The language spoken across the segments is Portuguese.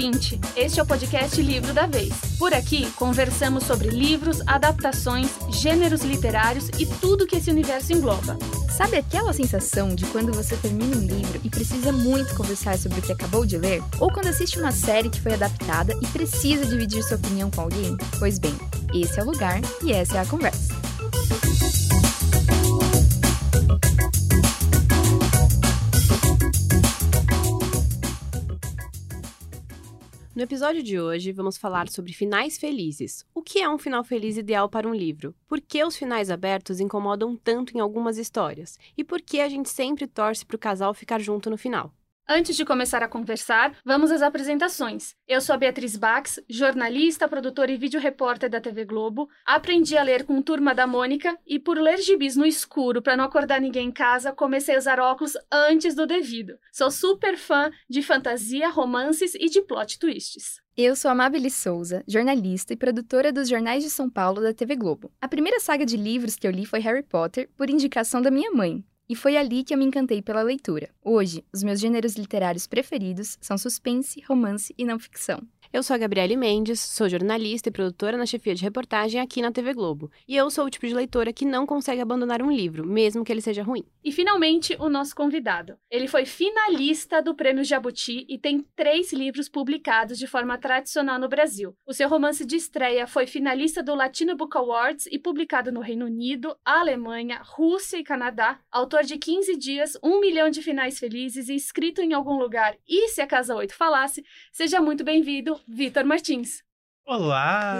ouvinte! Este é o podcast Livro da Vez. Por aqui, conversamos sobre livros, adaptações, gêneros literários e tudo que esse universo engloba. Sabe aquela sensação de quando você termina um livro e precisa muito conversar sobre o que acabou de ler? Ou quando assiste uma série que foi adaptada e precisa dividir sua opinião com alguém? Pois bem, esse é o lugar e essa é a conversa. No episódio de hoje, vamos falar sobre finais felizes. O que é um final feliz ideal para um livro? Por que os finais abertos incomodam tanto em algumas histórias? E por que a gente sempre torce para o casal ficar junto no final? Antes de começar a conversar, vamos às apresentações. Eu sou a Beatriz Bax, jornalista, produtora e vídeo repórter da TV Globo. Aprendi a ler com Turma da Mônica e, por ler gibis no escuro para não acordar ninguém em casa, comecei a usar óculos antes do devido. Sou super fã de fantasia, romances e de plot twists. Eu sou Amabile Souza, jornalista e produtora dos Jornais de São Paulo da TV Globo. A primeira saga de livros que eu li foi Harry Potter, por indicação da minha mãe, e foi ali que eu me encantei pela leitura. Hoje, os meus gêneros literários preferidos são suspense, romance e não ficção. Eu sou a Gabriele Mendes, sou jornalista e produtora na chefia de reportagem aqui na TV Globo. E eu sou o tipo de leitora que não consegue abandonar um livro, mesmo que ele seja ruim. E finalmente, o nosso convidado. Ele foi finalista do Prêmio Jabuti e tem três livros publicados de forma tradicional no Brasil. O seu romance de estreia foi finalista do Latino Book Awards e publicado no Reino Unido, Alemanha, Rússia e Canadá. Autor de 15 dias, um milhão de finais felizes e escrito em algum lugar. E se a Casa 8 falasse, seja muito bem-vindo, Vitor Martins. Olá,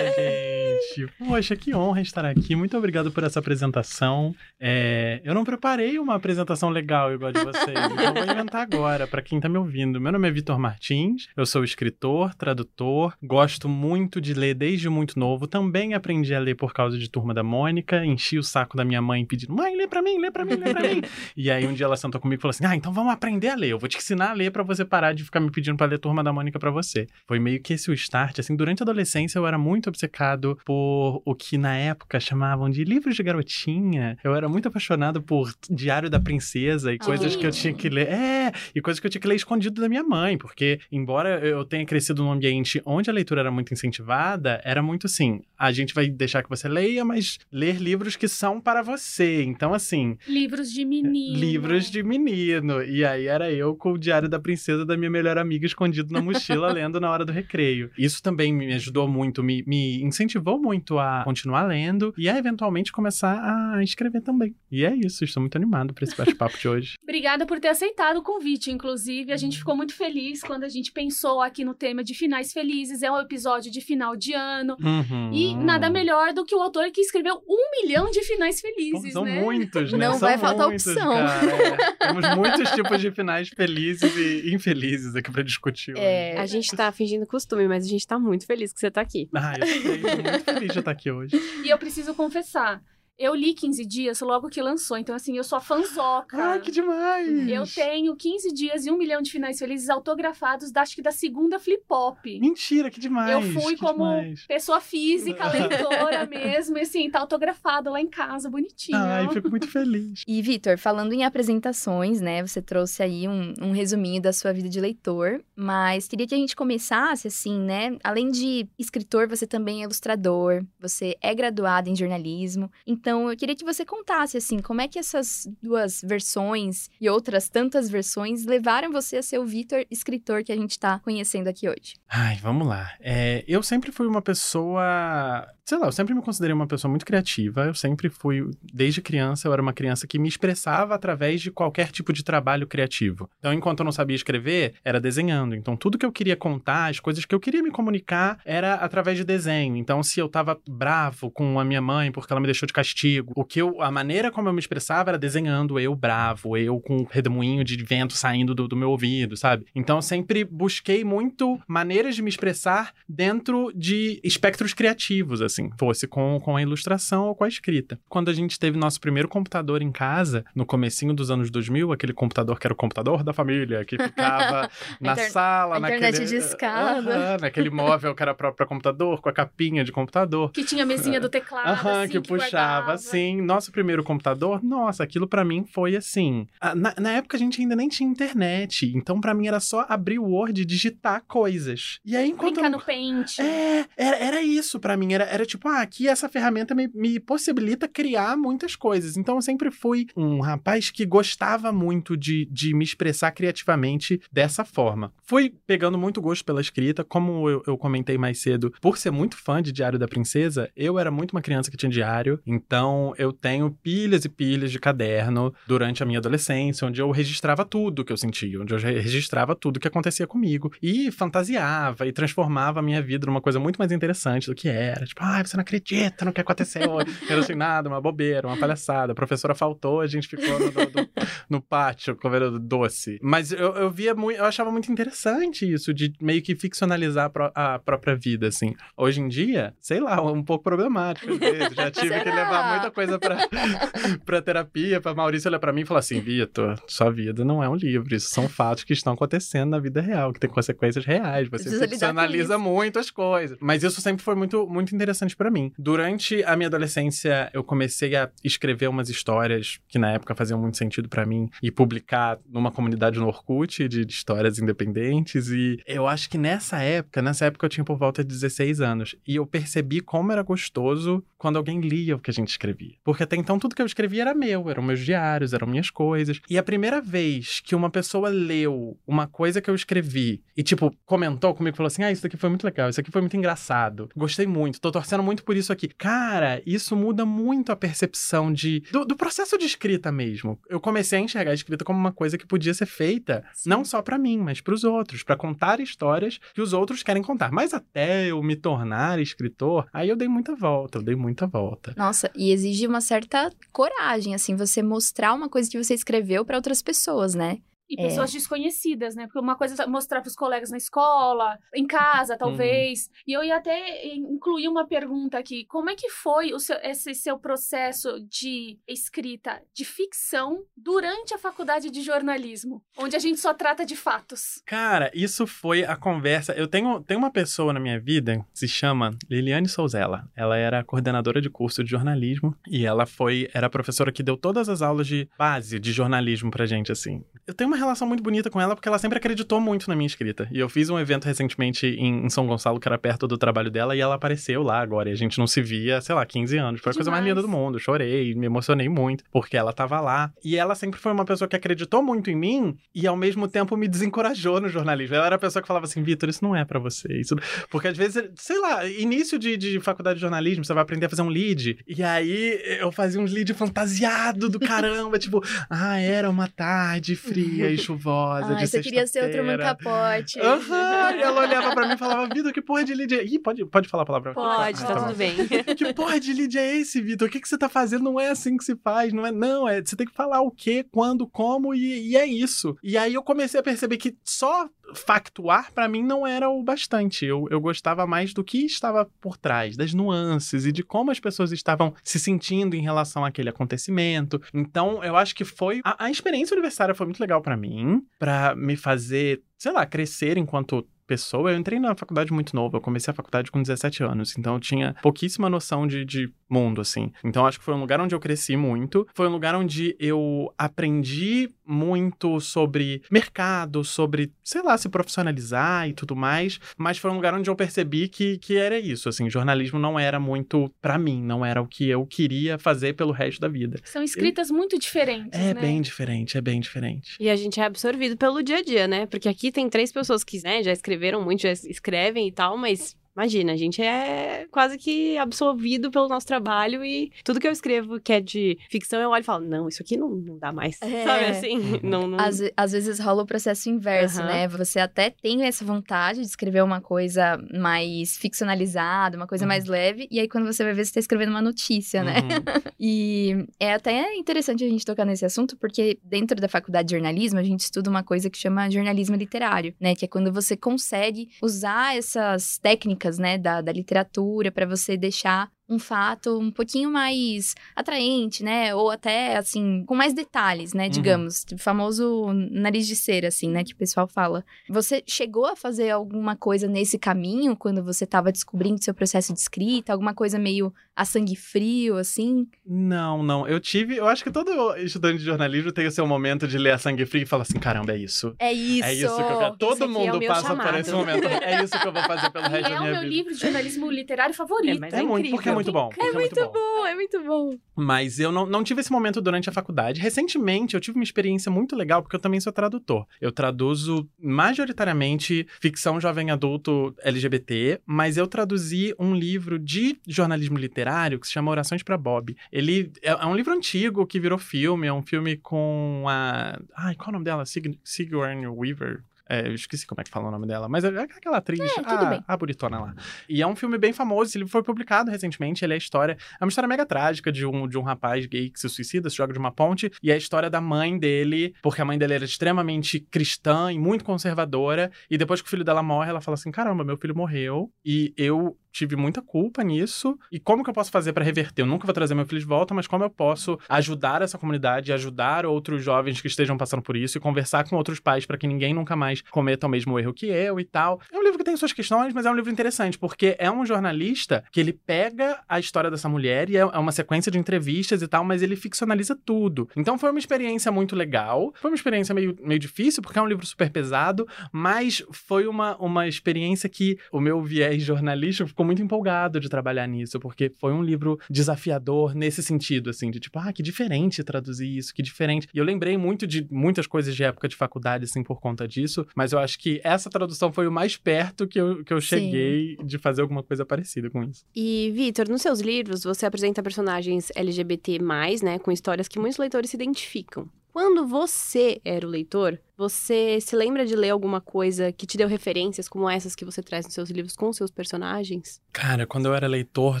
gente! Poxa, que honra estar aqui. Muito obrigado por essa apresentação. É, eu não preparei uma apresentação legal igual a de vocês, então eu vou inventar agora para quem tá me ouvindo. Meu nome é Vitor Martins, eu sou escritor, tradutor, gosto muito de ler desde muito novo. Também aprendi a ler por causa de Turma da Mônica, enchi o saco da minha mãe pedindo: mãe, lê pra mim, lê pra mim, lê pra mim. e aí um dia ela sentou comigo e falou assim: ah, então vamos aprender a ler. Eu vou te ensinar a ler para você parar de ficar me pedindo para ler Turma da Mônica para você. Foi meio que esse o start, assim, durante a adolescência eu era muito obcecado por o que na época chamavam de livros de garotinha. Eu era muito apaixonado por Diário da Princesa e coisas que eu tinha que ler. É, e coisas que eu tinha que ler escondido da minha mãe, porque embora eu tenha crescido num ambiente onde a leitura era muito incentivada, era muito assim, a gente vai deixar que você leia, mas ler livros que são para você. Então assim, Livros de menino. livros de menino. E aí era eu com o Diário da Princesa da minha melhor amiga escondido na mochila lendo na hora do recreio. Isso também me ajudou muito, me, me incentivou muito a continuar lendo e a eventualmente começar a escrever também. E é isso, estou muito animado para esse bate-papo de hoje. Obrigada por ter aceitado o convite, inclusive. A gente ficou muito feliz quando a gente pensou aqui no tema de finais felizes. É um episódio de final de ano. Uhum. E nada melhor do que o autor que escreveu um milhão de finais felizes, São né? muitos, né? Não São vai faltar muitos, opção. cara, é. Temos muitos tipos de finais felizes e infelizes aqui para discutir. hoje. É, A gente tá fingindo costume, mas a gente tá muito feliz que você tá aqui. Ah, eu tô muito feliz de estar aqui hoje. E eu preciso confessar, eu li 15 dias logo que lançou, então assim, eu sou a fanzoca. Ai, que demais! Eu tenho 15 dias e um milhão de finais felizes autografados, da, acho que da segunda Flip Pop. Mentira, que demais! Eu fui que como demais. pessoa física, leitora mesmo, e assim, tá autografado lá em casa, bonitinho. Ai, fico muito feliz. E, Vitor, falando em apresentações, né? Você trouxe aí um, um resuminho da sua vida de leitor, mas queria que a gente começasse assim, né? Além de escritor, você também é ilustrador, você é graduado em jornalismo. Então, eu queria que você contasse, assim, como é que essas duas versões e outras tantas versões levaram você a ser o Vitor escritor que a gente tá conhecendo aqui hoje. Ai, vamos lá. É, eu sempre fui uma pessoa. Sei lá, eu sempre me considerei uma pessoa muito criativa. Eu sempre fui, desde criança, eu era uma criança que me expressava através de qualquer tipo de trabalho criativo. Então, enquanto eu não sabia escrever, era desenhando. Então, tudo que eu queria contar, as coisas que eu queria me comunicar, era através de desenho. Então, se eu tava bravo com a minha mãe porque ela me deixou de castigo, o que eu, a maneira como eu me expressava era desenhando eu bravo, eu com um redemoinho de vento saindo do, do meu ouvido, sabe? Então, eu sempre busquei muito maneiras de me expressar dentro de espectros criativos, assim. Assim, fosse com, com a ilustração ou com a escrita. Quando a gente teve nosso primeiro computador em casa, no comecinho dos anos 2000, aquele computador que era o computador da família, que ficava na inter- sala, a internet naquele... de escada. Aham, naquele móvel que era próprio para computador, com a capinha de computador. Que tinha a mesinha do teclado, Aham, assim, que, puxava, guardava. assim. Nosso primeiro computador, nossa, aquilo pra mim foi assim. ah, Na, na época a gente ainda nem tinha internet, então pra mim era só abrir o Word e digitar coisas. E aí enquanto. Brincar no pente. É, era, era isso pra mim. Era, era tipo, ah, aqui essa ferramenta me, me possibilita criar muitas coisas. Então eu sempre fui um rapaz que gostava muito de, de me expressar criativamente dessa forma. Fui pegando muito gosto pela escrita, como eu, eu comentei mais cedo, por ser muito fã de Diário da Princesa, eu era muito uma criança que tinha diário, então eu tenho pilhas e pilhas de caderno durante a minha adolescência, onde eu registrava tudo que eu sentia, onde eu re- registrava tudo que acontecia comigo e fantasiava e transformava a minha vida numa coisa muito mais interessante do que era. Tipo, ai, você não acredita no que aconteceu hoje. Era assim, nada, uma bobeira, uma palhaçada. A professora faltou, a gente ficou no, do- no pátio comendo doce. Mas eu, eu via muito, eu achava muito interessante isso, de meio que ficcionalizar a, pró- a própria vida, assim. Hoje em dia, sei lá, um pouco problemático. vezes. Já tive que levar muita coisa pra, pra terapia, pra Maurício olhar pra mim e falar assim: Vitor, sua vida não é um livro, isso são fatos que estão acontecendo na vida real, que tem consequências reais. Você com ficcionaliza muito as coisas. Mas isso sempre foi muito, muito interessante pra mim. Durante a minha adolescência, eu comecei a escrever umas histórias que na época faziam muito sentido pra mim e publicar numa comunidade no Orkut de, de histórias independentes. E eu acho que nessa época, nessa época eu tinha por volta de 16 anos. E eu percebi como era gostoso quando alguém lia o que a gente escrevia. Porque até então tudo que eu escrevia era meu, eram meus diários, eram minhas coisas. E a primeira vez que uma pessoa leu uma coisa que eu escrevi e, tipo, comentou comigo, falou assim: ah, isso daqui foi muito legal, isso aqui foi muito engraçado, gostei muito, tô torcendo muito por isso aqui. Cara, isso muda muito a percepção de do, do processo de escrita mesmo. Eu comecei a enxergar a escrita como uma coisa que podia ser feita não só pra mim, mas pros outros, pra contar histórias que os outros querem contar. Mas até eu me tornar escritor, aí eu dei muita volta, eu dei muita volta. Nossa, e exige uma certa coragem, assim, você mostrar uma coisa que você escreveu pra outras pessoas, né? E pessoas desconhecidas, né? Porque uma coisa é mostrar pros colegas na escola, em casa, talvez. E eu ia até incluir uma pergunta aqui. Como é que foi o seu- esse seu processo de escrita de ficção durante a faculdade de jornalismo? Onde a gente só trata de fatos. Cara, isso foi a conversa. Eu tenho, tenho uma pessoa na minha vida que se chama Liliane Souzella. Ela era coordenadora de curso de jornalismo e ela foi era a professora que deu todas as aulas de base de jornalismo pra gente assim. Eu tenho uma relação muito bonita com ela porque ela sempre acreditou muito na minha escrita. E eu fiz um evento recentemente em, em São Gonçalo que era perto do trabalho dela e ela apareceu lá agora e a gente não se via, sei lá, 15 anos. Foi a coisa mais linda do mundo. Chorei, me emocionei muito porque ela tava lá. E ela sempre foi uma pessoa que acreditou muito em mim e ao mesmo tempo me desencorajou no jornalismo. Ela era a pessoa que falava assim, Vitor, isso não é pra você. Isso... Porque às vezes, sei lá, início de, de faculdade de jornalismo, você vai aprender a fazer um lead. E aí eu fazia uns lead fantasiado do caramba, tipo, ah, era uma tarde fria e chuvosa Ah, de você queria ser o Truman sexta-feira. Capote. Aham, e ela olhava pra mim e falava, Vitor, que porra de lead é? Ih, pode, pode falar a palavra? Pode, Ah, tá bom. tudo bem. Que porra de lead é esse, Vitor? O que, que você tá fazendo? Não é assim que se faz, não é? Não, é, você tem que falar o que, quando, como e, e é isso. E aí eu comecei a perceber que só factuar pra mim não era o bastante. Eu, eu gostava mais do que estava por trás, das nuances e de como as pessoas estavam se sentindo em relação àquele acontecimento. Então, eu acho que foi a, a experiência universitária foi muito legal pra mim, pra me fazer, sei lá, crescer enquanto pessoa. Eu entrei na faculdade muito novo, eu comecei a faculdade com 17 anos, então eu tinha pouquíssima noção de, de mundo, assim. Então acho que foi um lugar onde eu cresci muito, foi um lugar onde eu aprendi muito sobre mercado, sobre, sei lá, se profissionalizar e tudo mais, mas foi um lugar onde eu percebi que, que era isso, assim, jornalismo não era muito pra mim, não era o que eu queria fazer pelo resto da vida. São escritas muito diferentes, É né? bem diferente, é bem diferente. E a gente é absorvido pelo dia a dia, né? Porque aqui tem três pessoas que né, já escreveram muito, já escrevem e tal, mas imagina, a gente é quase que absorvido pelo nosso trabalho e tudo que eu escrevo que é de ficção, eu olho e falo, não, isso aqui não, não dá mais. É. Sabe assim? Uhum. Não, não... Às, às vezes rola o processo inverso, Aham. né? Você até tem essa vontade de escrever uma coisa mais ficcionalizada, uma coisa Uhum. mais leve, e aí quando você vai ver, você tá escrevendo uma notícia, né? Uhum. E é até interessante a gente tocar nesse assunto, porque dentro da faculdade de jornalismo, a gente estuda uma coisa que chama jornalismo literário, né? Que é quando você consegue usar essas técnicas técnicas, né, da, da literatura para você deixar um fato um pouquinho mais atraente, né? Ou até, assim, com mais detalhes, né? Uhum. Digamos, o famoso nariz de cera, assim, né? Que o pessoal fala. Você chegou a fazer alguma coisa nesse caminho quando você estava descobrindo seu processo de escrita? Alguma coisa meio a sangue frio, assim? Não, não. Eu tive. Eu acho que todo estudante de jornalismo tem o seu momento de ler a sangue frio e falar assim: caramba, é isso. É isso. É isso que eu quero. Todo é mundo é passa chamado. por esse momento. É isso que eu vou fazer pelo resto da minha vida. É o meu livro de jornalismo literário favorito. É, é, é muito, porque é muito bom. É, muito, muito bom. bom. é muito bom. Mas eu não, não tive esse momento durante a faculdade. Recentemente, eu tive uma experiência muito legal, porque eu também sou tradutor. Eu traduzo majoritariamente ficção jovem adulto LGBT, mas eu traduzi um livro de jornalismo literário que se chama Orações para Bob. Ele é, é um livro antigo que virou filme, é um filme com a. Ai, qual é o nome dela? Sig Sigourney Weaver. É, eu esqueci como é que fala o nome dela, mas é aquela atriz, é, a, a bonitona lá. E é um filme bem famoso, esse livro foi publicado recentemente, ele é a história, é uma história mega trágica de um, de um rapaz gay que se suicida, se joga de uma ponte, e é a história da mãe dele, porque a mãe dele era extremamente cristã e muito conservadora, e depois que o filho dela morre, ela fala assim, caramba, meu filho morreu, e eu tive muita culpa nisso. E como que eu posso fazer para reverter? Eu nunca vou trazer meu filho de volta, mas como eu posso ajudar essa comunidade, ajudar outros jovens que estejam passando por isso e conversar com outros pais para que ninguém nunca mais cometa o mesmo erro que eu e tal. É um livro que tem suas questões, mas é um livro interessante, porque é um jornalista que ele pega a história dessa mulher e é, é uma sequência de entrevistas e tal, mas ele ficcionaliza tudo. Então foi uma experiência muito legal. Foi uma experiência meio, meio difícil, porque é um livro super pesado, mas foi uma, uma experiência que o meu viés jornalístico ficou muito empolgado de trabalhar nisso, porque foi um livro desafiador nesse sentido, assim, de tipo, ah, que diferente traduzir isso, que diferente. E eu lembrei muito de muitas coisas de época de faculdade, assim, por conta disso, mas eu acho que essa tradução foi o mais perto que eu, que eu cheguei Sim. de fazer alguma coisa parecida com isso. E, Vitor, nos seus livros, você apresenta personagens LGBT, né, com histórias que muitos leitores se identificam. Quando você era o leitor, você se lembra de ler alguma coisa que te deu referências como essas que você traz nos seus livros com seus personagens? Cara, quando eu era leitor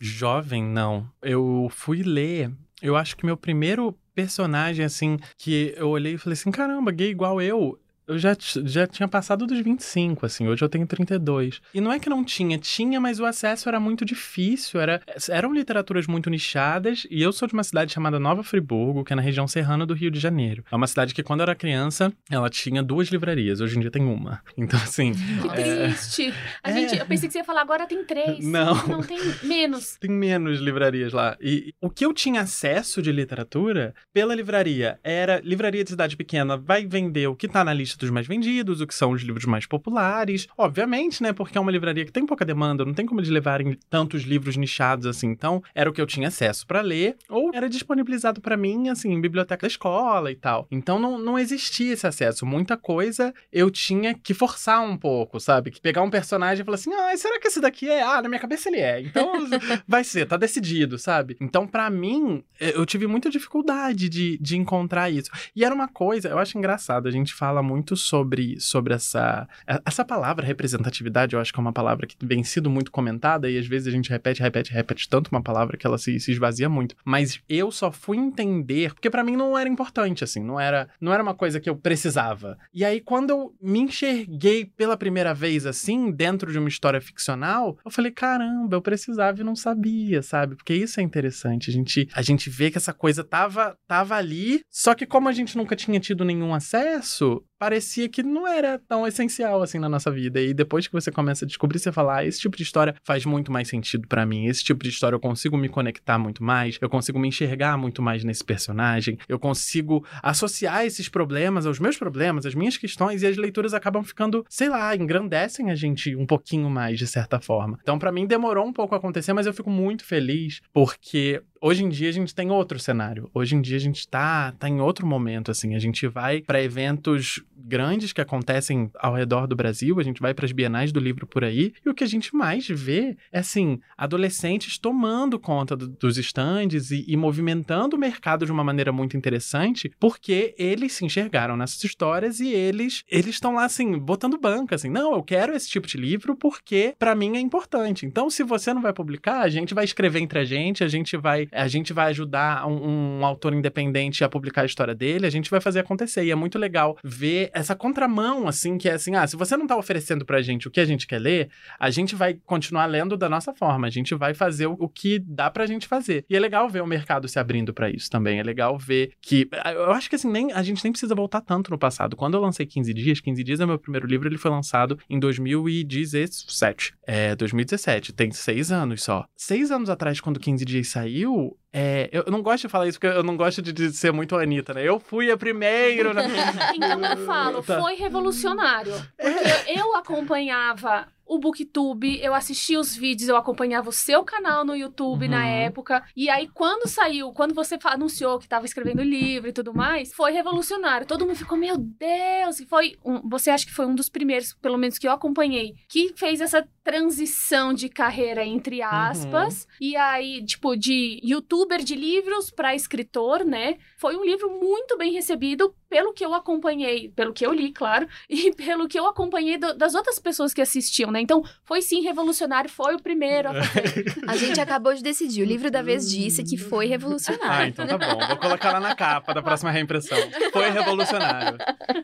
jovem, não. Eu fui ler. Eu acho que meu primeiro personagem, assim, que eu olhei e falei assim: caramba, gay igual eu eu já, já tinha passado dos 25, assim, hoje eu tenho 32. E não é que não tinha, tinha, mas o acesso era muito difícil, era, eram literaturas muito nichadas, e eu sou de uma cidade chamada Nova Friburgo, que é na região serrana do Rio de Janeiro. É uma cidade que, quando eu era criança, ela tinha duas livrarias, hoje em dia tem uma. Então, assim... Que é... triste! A é... gente, eu pensei que você ia falar, agora tem três. Não. Não, tem menos. Tem menos livrarias lá. E o que eu tinha acesso de literatura, pela livraria, era livraria de cidade pequena, vai vender o que tá na lista dos mais vendidos, o que são os livros mais populares. Obviamente, né? Porque é uma livraria que tem pouca demanda, não tem como eles levarem tantos livros nichados assim. Então, era o que eu tinha acesso para ler, ou era disponibilizado para mim, assim, em biblioteca da escola e tal. Então, não, não existia esse acesso. Muita coisa eu tinha que forçar um pouco, sabe? Que pegar um personagem e falar assim: ah, será que esse daqui é? Ah, na minha cabeça ele é. Então, vai ser, tá decidido, sabe? Então, para mim, eu tive muita dificuldade de, de encontrar isso. E era uma coisa, eu acho engraçado, a gente fala muito muito sobre, sobre essa, essa palavra representatividade. Eu acho que é uma palavra que vem sido muito comentada e às vezes a gente repete, repete, repete tanto uma palavra que ela se, se esvazia muito. Mas eu só fui entender, porque para mim não era importante, assim, não era, não era uma coisa que eu precisava. E aí, quando eu me enxerguei pela primeira vez, assim, dentro de uma história ficcional, eu falei, caramba, eu precisava e não sabia, sabe? Porque isso é interessante. A gente, a gente vê que essa coisa tava, tava ali, só que como a gente nunca tinha tido nenhum acesso, parecia que não era tão essencial assim na nossa vida. E depois que você começa a descobrir, você fala: ah, esse tipo de história faz muito mais sentido para mim. Esse tipo de história eu consigo me conectar muito mais, eu consigo me enxergar muito mais nesse personagem, eu consigo associar esses problemas aos meus problemas, às minhas questões, e as leituras acabam ficando, sei lá, engrandecem a gente um pouquinho mais, de certa forma. Então, para mim, demorou um pouco a acontecer, mas eu fico muito feliz porque hoje em dia a gente tem outro cenário. Hoje em dia a gente tá, tá em outro momento, assim. A gente vai para eventos grandes que acontecem ao redor do Brasil, a gente vai para as bienais do livro por aí, e o que a gente mais vê é, assim, adolescentes tomando conta do, dos estandes e, e movimentando o mercado de uma maneira muito interessante, porque eles se enxergaram nessas histórias e eles eles estão lá, assim, botando banca, assim, não, eu quero esse tipo de livro porque para mim é importante. Então, se você não vai publicar, a gente vai escrever entre a gente, a gente vai a gente vai ajudar um, um, autor independente a publicar a história dele, a gente vai fazer acontecer. E é muito legal ver essa contramão, assim, que é assim, ah, se você não tá oferecendo pra gente o que a gente quer ler, a gente vai continuar lendo da nossa forma, a gente vai fazer o, que dá pra gente fazer. E é legal ver o mercado se abrindo para isso também, é legal ver que, eu acho que assim, nem, a gente nem precisa voltar tanto no passado. Quando eu lancei 15 Dias, 15 Dias é meu primeiro livro, ele foi lançado em 2017, é, 2017, tem seis anos só. Seis anos atrás, quando 15 Dias saiu, é, eu não gosto de falar isso porque eu não gosto de, de ser muito Anitta, né? Eu fui a primeira. Na... então eu falo, tá. foi revolucionário. Porque é. eu acompanhava o Booktube, eu assistia os vídeos, eu acompanhava o seu canal no YouTube uhum. na época. E aí, quando saiu, quando você anunciou que estava escrevendo livro e tudo mais, foi revolucionário. Todo mundo ficou, meu Deus! E foi. Um, você acha que foi um dos primeiros, pelo menos que eu acompanhei, que fez essa transição de carreira, entre uhum. aspas. Uhum. E aí, tipo, de youtuber de livros para escritor, né? Foi um livro muito bem recebido pelo que eu acompanhei, pelo que eu li, claro, e pelo que eu acompanhei do, das outras pessoas que assistiam, né? Então, foi sim revolucionário, foi o primeiro a fazer. a gente acabou de decidir. O livro da vez disse que foi revolucionário. Ah, então tá bom. Vou colocar lá na capa da próxima reimpressão. Foi revolucionário.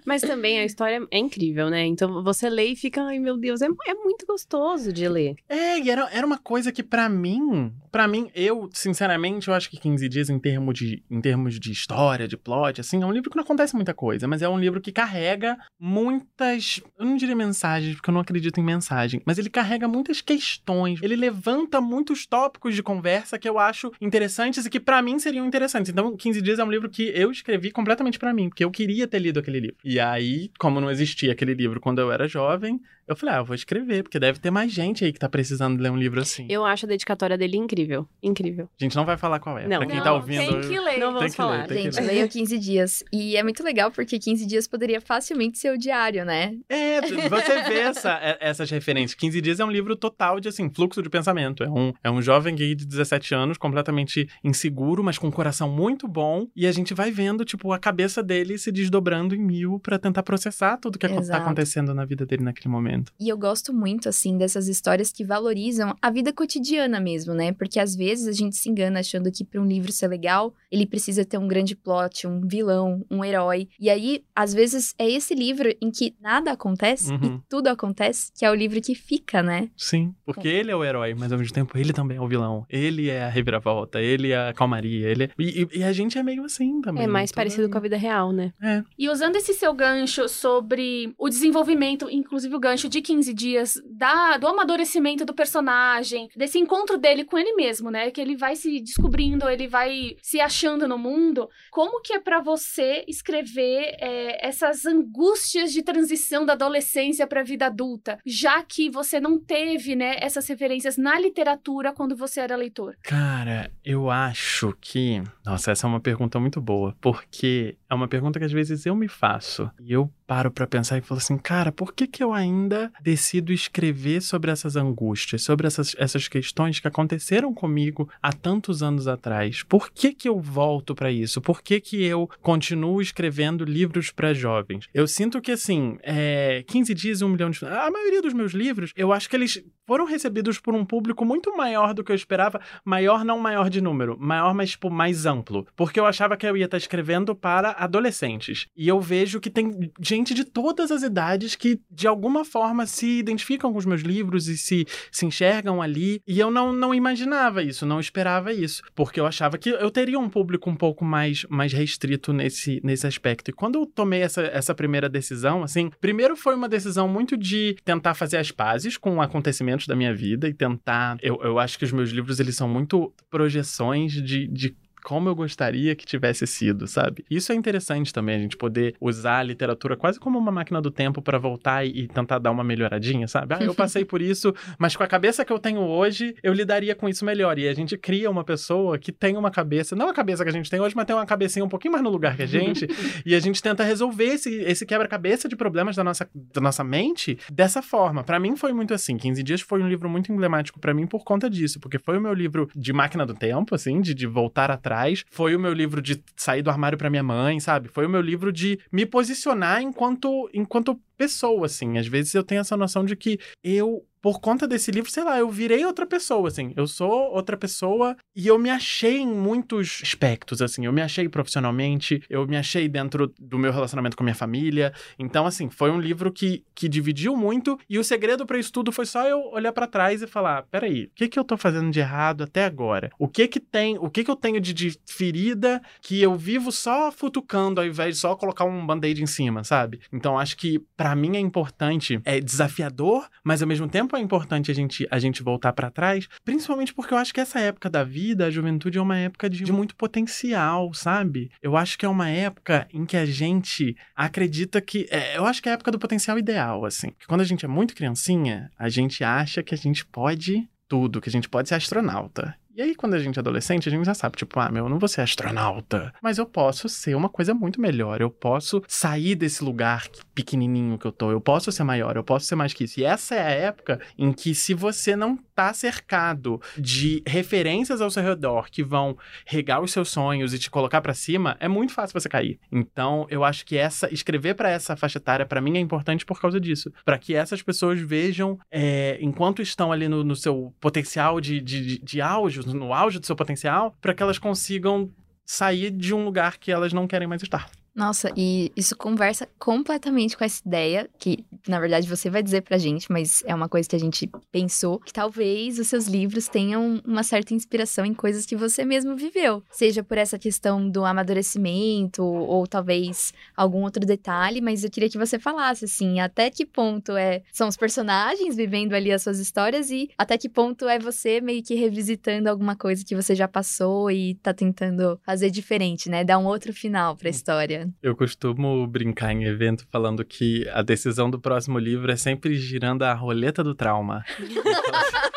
Mas também a história é incrível, né? Então você lê e fica, ai meu Deus, é, é muito gostoso de ler. É, e era, era uma coisa que para mim, para mim, eu, sinceramente, eu acho que 15 dias em termos de, em termos de história, de plot, assim, é um livro que não acontece muita coisa, mas é um livro que carrega muitas, eu não diria mensagens, porque eu não acredito em mensagem, mas ele carrega muitas questões, ele levanta muitos tópicos de conversa que eu acho interessantes e que para mim seriam interessantes. Então, 15 dias é um livro que eu escrevi completamente para mim, porque eu queria ter lido aquele livro. E aí, como não existia aquele livro quando eu era jovem, eu falei, ah, eu vou escrever, porque deve ter mais gente aí que tá precisando ler um livro assim. Eu acho a dedicatória dele incrível. Incrível. A gente não vai falar qual é. Não, pra quem não, tá ouvindo. Tem que ler. Não vamos falar. Ler, gente, leia 15 dias. E é muito legal, porque 15 dias poderia facilmente ser o diário, né? É, você vê essa, é, essas referências. 15 dias é um livro total de, assim, fluxo de pensamento. É um, é um jovem gay de 17 anos, completamente inseguro, mas com um coração muito bom. E a gente vai vendo, tipo, a cabeça dele se desdobrando em mil para tentar processar tudo que tá Exato. tá acontecendo na vida dele naquele momento. E eu gosto muito, assim, dessas histórias que valorizam a vida cotidiana mesmo, né? Porque às vezes a gente se engana achando que para um livro ser legal, ele precisa ter um grande plot, um vilão, um herói. E aí, às vezes, é esse livro em que nada acontece uhum. e tudo acontece, que é o livro que fica, né? Sim, porque ele é o herói, mas ao mesmo tempo ele também é o vilão. Ele é a reviravolta, ele é a calmaria, ele é... e, e, a gente é meio assim também. É mais parecido com a vida real, né? É. E usando esse seu gancho sobre o desenvolvimento, inclusive o gancho de 15 dias da, do amadurecimento do personagem, desse encontro dele com ele mesmo, né? Que ele vai se descobrindo, ele vai se achando no mundo. Como que é para você escrever é, essas angústias de transição da adolescência para a vida adulta, já que você não teve, né, essas referências na literatura quando você era leitor? Cara, eu acho que, nossa, essa é uma pergunta muito boa, porque é uma pergunta que às vezes eu me faço e eu paro para pensar e falo assim, cara, por que que eu ainda decido escrever sobre essas angústias, sobre essas, essas questões que aconteceram comigo há tantos anos atrás? Por que que eu volto para isso? Por que que eu continuo escrevendo livros para jovens? Eu sinto que, assim, é, 15 dias e um milhão de... A maioria dos meus livros, eu acho que eles foram recebidos por um público muito maior do que eu esperava. Maior, não maior de número, maior, mas, tipo, mais amplo. Porque eu achava que eu ia estar escrevendo para adolescentes. E eu vejo que tem gente de todas as idades que, de alguma forma, se identificam com os meus livros e se, se enxergam ali. E eu não, não imaginava isso, não esperava isso. Porque eu achava que eu teria um público um pouco mais, mais restrito nesse, nesse aspecto. E quando eu tomei essa, essa primeira decisão, assim, primeiro foi uma decisão muito de tentar fazer as pazes com o acontecimento momentos da minha vida e tentar. Eu, eu acho que os meus livros eles são muito projeções de, de como eu gostaria que tivesse sido, sabe? Isso é interessante também, a gente poder usar a literatura quase como uma máquina do tempo para voltar e, e, tentar dar uma melhoradinha, sabe? Ah, eu passei por isso, mas com a cabeça que eu tenho hoje, eu lidaria com isso melhor. E a gente cria uma pessoa que tem uma cabeça, não a cabeça que a gente tem hoje, mas tem uma cabecinha um pouquinho mais no lugar que a gente, e a gente tenta resolver esse, esse quebra-cabeça de problemas da nossa, da nossa mente dessa forma. Para mim foi muito assim. 15 Dias foi um livro muito emblemático para mim por conta disso, porque foi o meu livro de máquina do tempo, assim, de, de voltar atrás atrás. Foi o meu livro de sair do armário para minha mãe, sabe? Foi o meu livro de me posicionar enquanto enquanto pessoa, assim. Às vezes eu tenho essa noção de que eu por conta desse livro, sei lá, eu virei outra pessoa, assim. Eu sou outra pessoa e eu me achei em muitos aspectos, assim. Eu me achei profissionalmente, eu me achei dentro do meu relacionamento com a minha família. Então, assim, foi um livro que, que dividiu muito e o segredo para isso tudo foi só eu olhar para trás e falar: peraí, o que que eu tô fazendo de errado até agora? O que que tem, o que que eu tenho de, de ferida que eu vivo só futucando ao invés de só colocar um band-aid em cima, sabe? Então, acho que para mim é importante, é desafiador, mas ao mesmo tempo é importante a gente, a gente voltar para trás, principalmente porque eu acho que essa época da vida, a juventude é uma época de, de muito potencial, sabe? Eu acho que é uma época em que a gente acredita que. É, eu acho que é a época do potencial ideal, assim. Que quando a gente é muito criancinha, a gente acha que a gente pode tudo, que a gente pode ser astronauta. E aí, quando a gente é adolescente, a gente já sabe, tipo, ah, meu, eu não vou ser astronauta, mas eu posso ser uma coisa muito melhor. Eu posso sair desse lugar pequenininho que eu tô, eu posso ser maior, eu posso ser mais que isso. E essa é a época em que, se você não tá cercado de referências ao seu redor que vão regar os seus sonhos e te colocar para cima, é muito fácil você cair. Então, eu acho que essa escrever para essa faixa etária, para mim, é importante por causa disso. para que essas pessoas vejam, é, enquanto estão ali no, no seu potencial de, de, de auge, no auge do seu potencial, para que elas consigam sair de um lugar que elas não querem mais estar. Nossa, e isso conversa completamente com essa ideia que, na verdade, você vai dizer pra gente, mas é uma coisa que a gente pensou, que talvez os seus livros tenham uma certa inspiração em coisas que você mesmo viveu. Seja por essa questão do amadurecimento, ou talvez algum outro detalhe, mas eu queria que você falasse, assim, até que ponto é são os personagens vivendo ali as suas histórias e até que ponto é você meio que revisitando alguma coisa que você já passou e tá tentando fazer diferente, né? Dar um outro final pra história. Eu costumo brincar em evento falando que a decisão do próximo livro é sempre girando a roleta do trauma.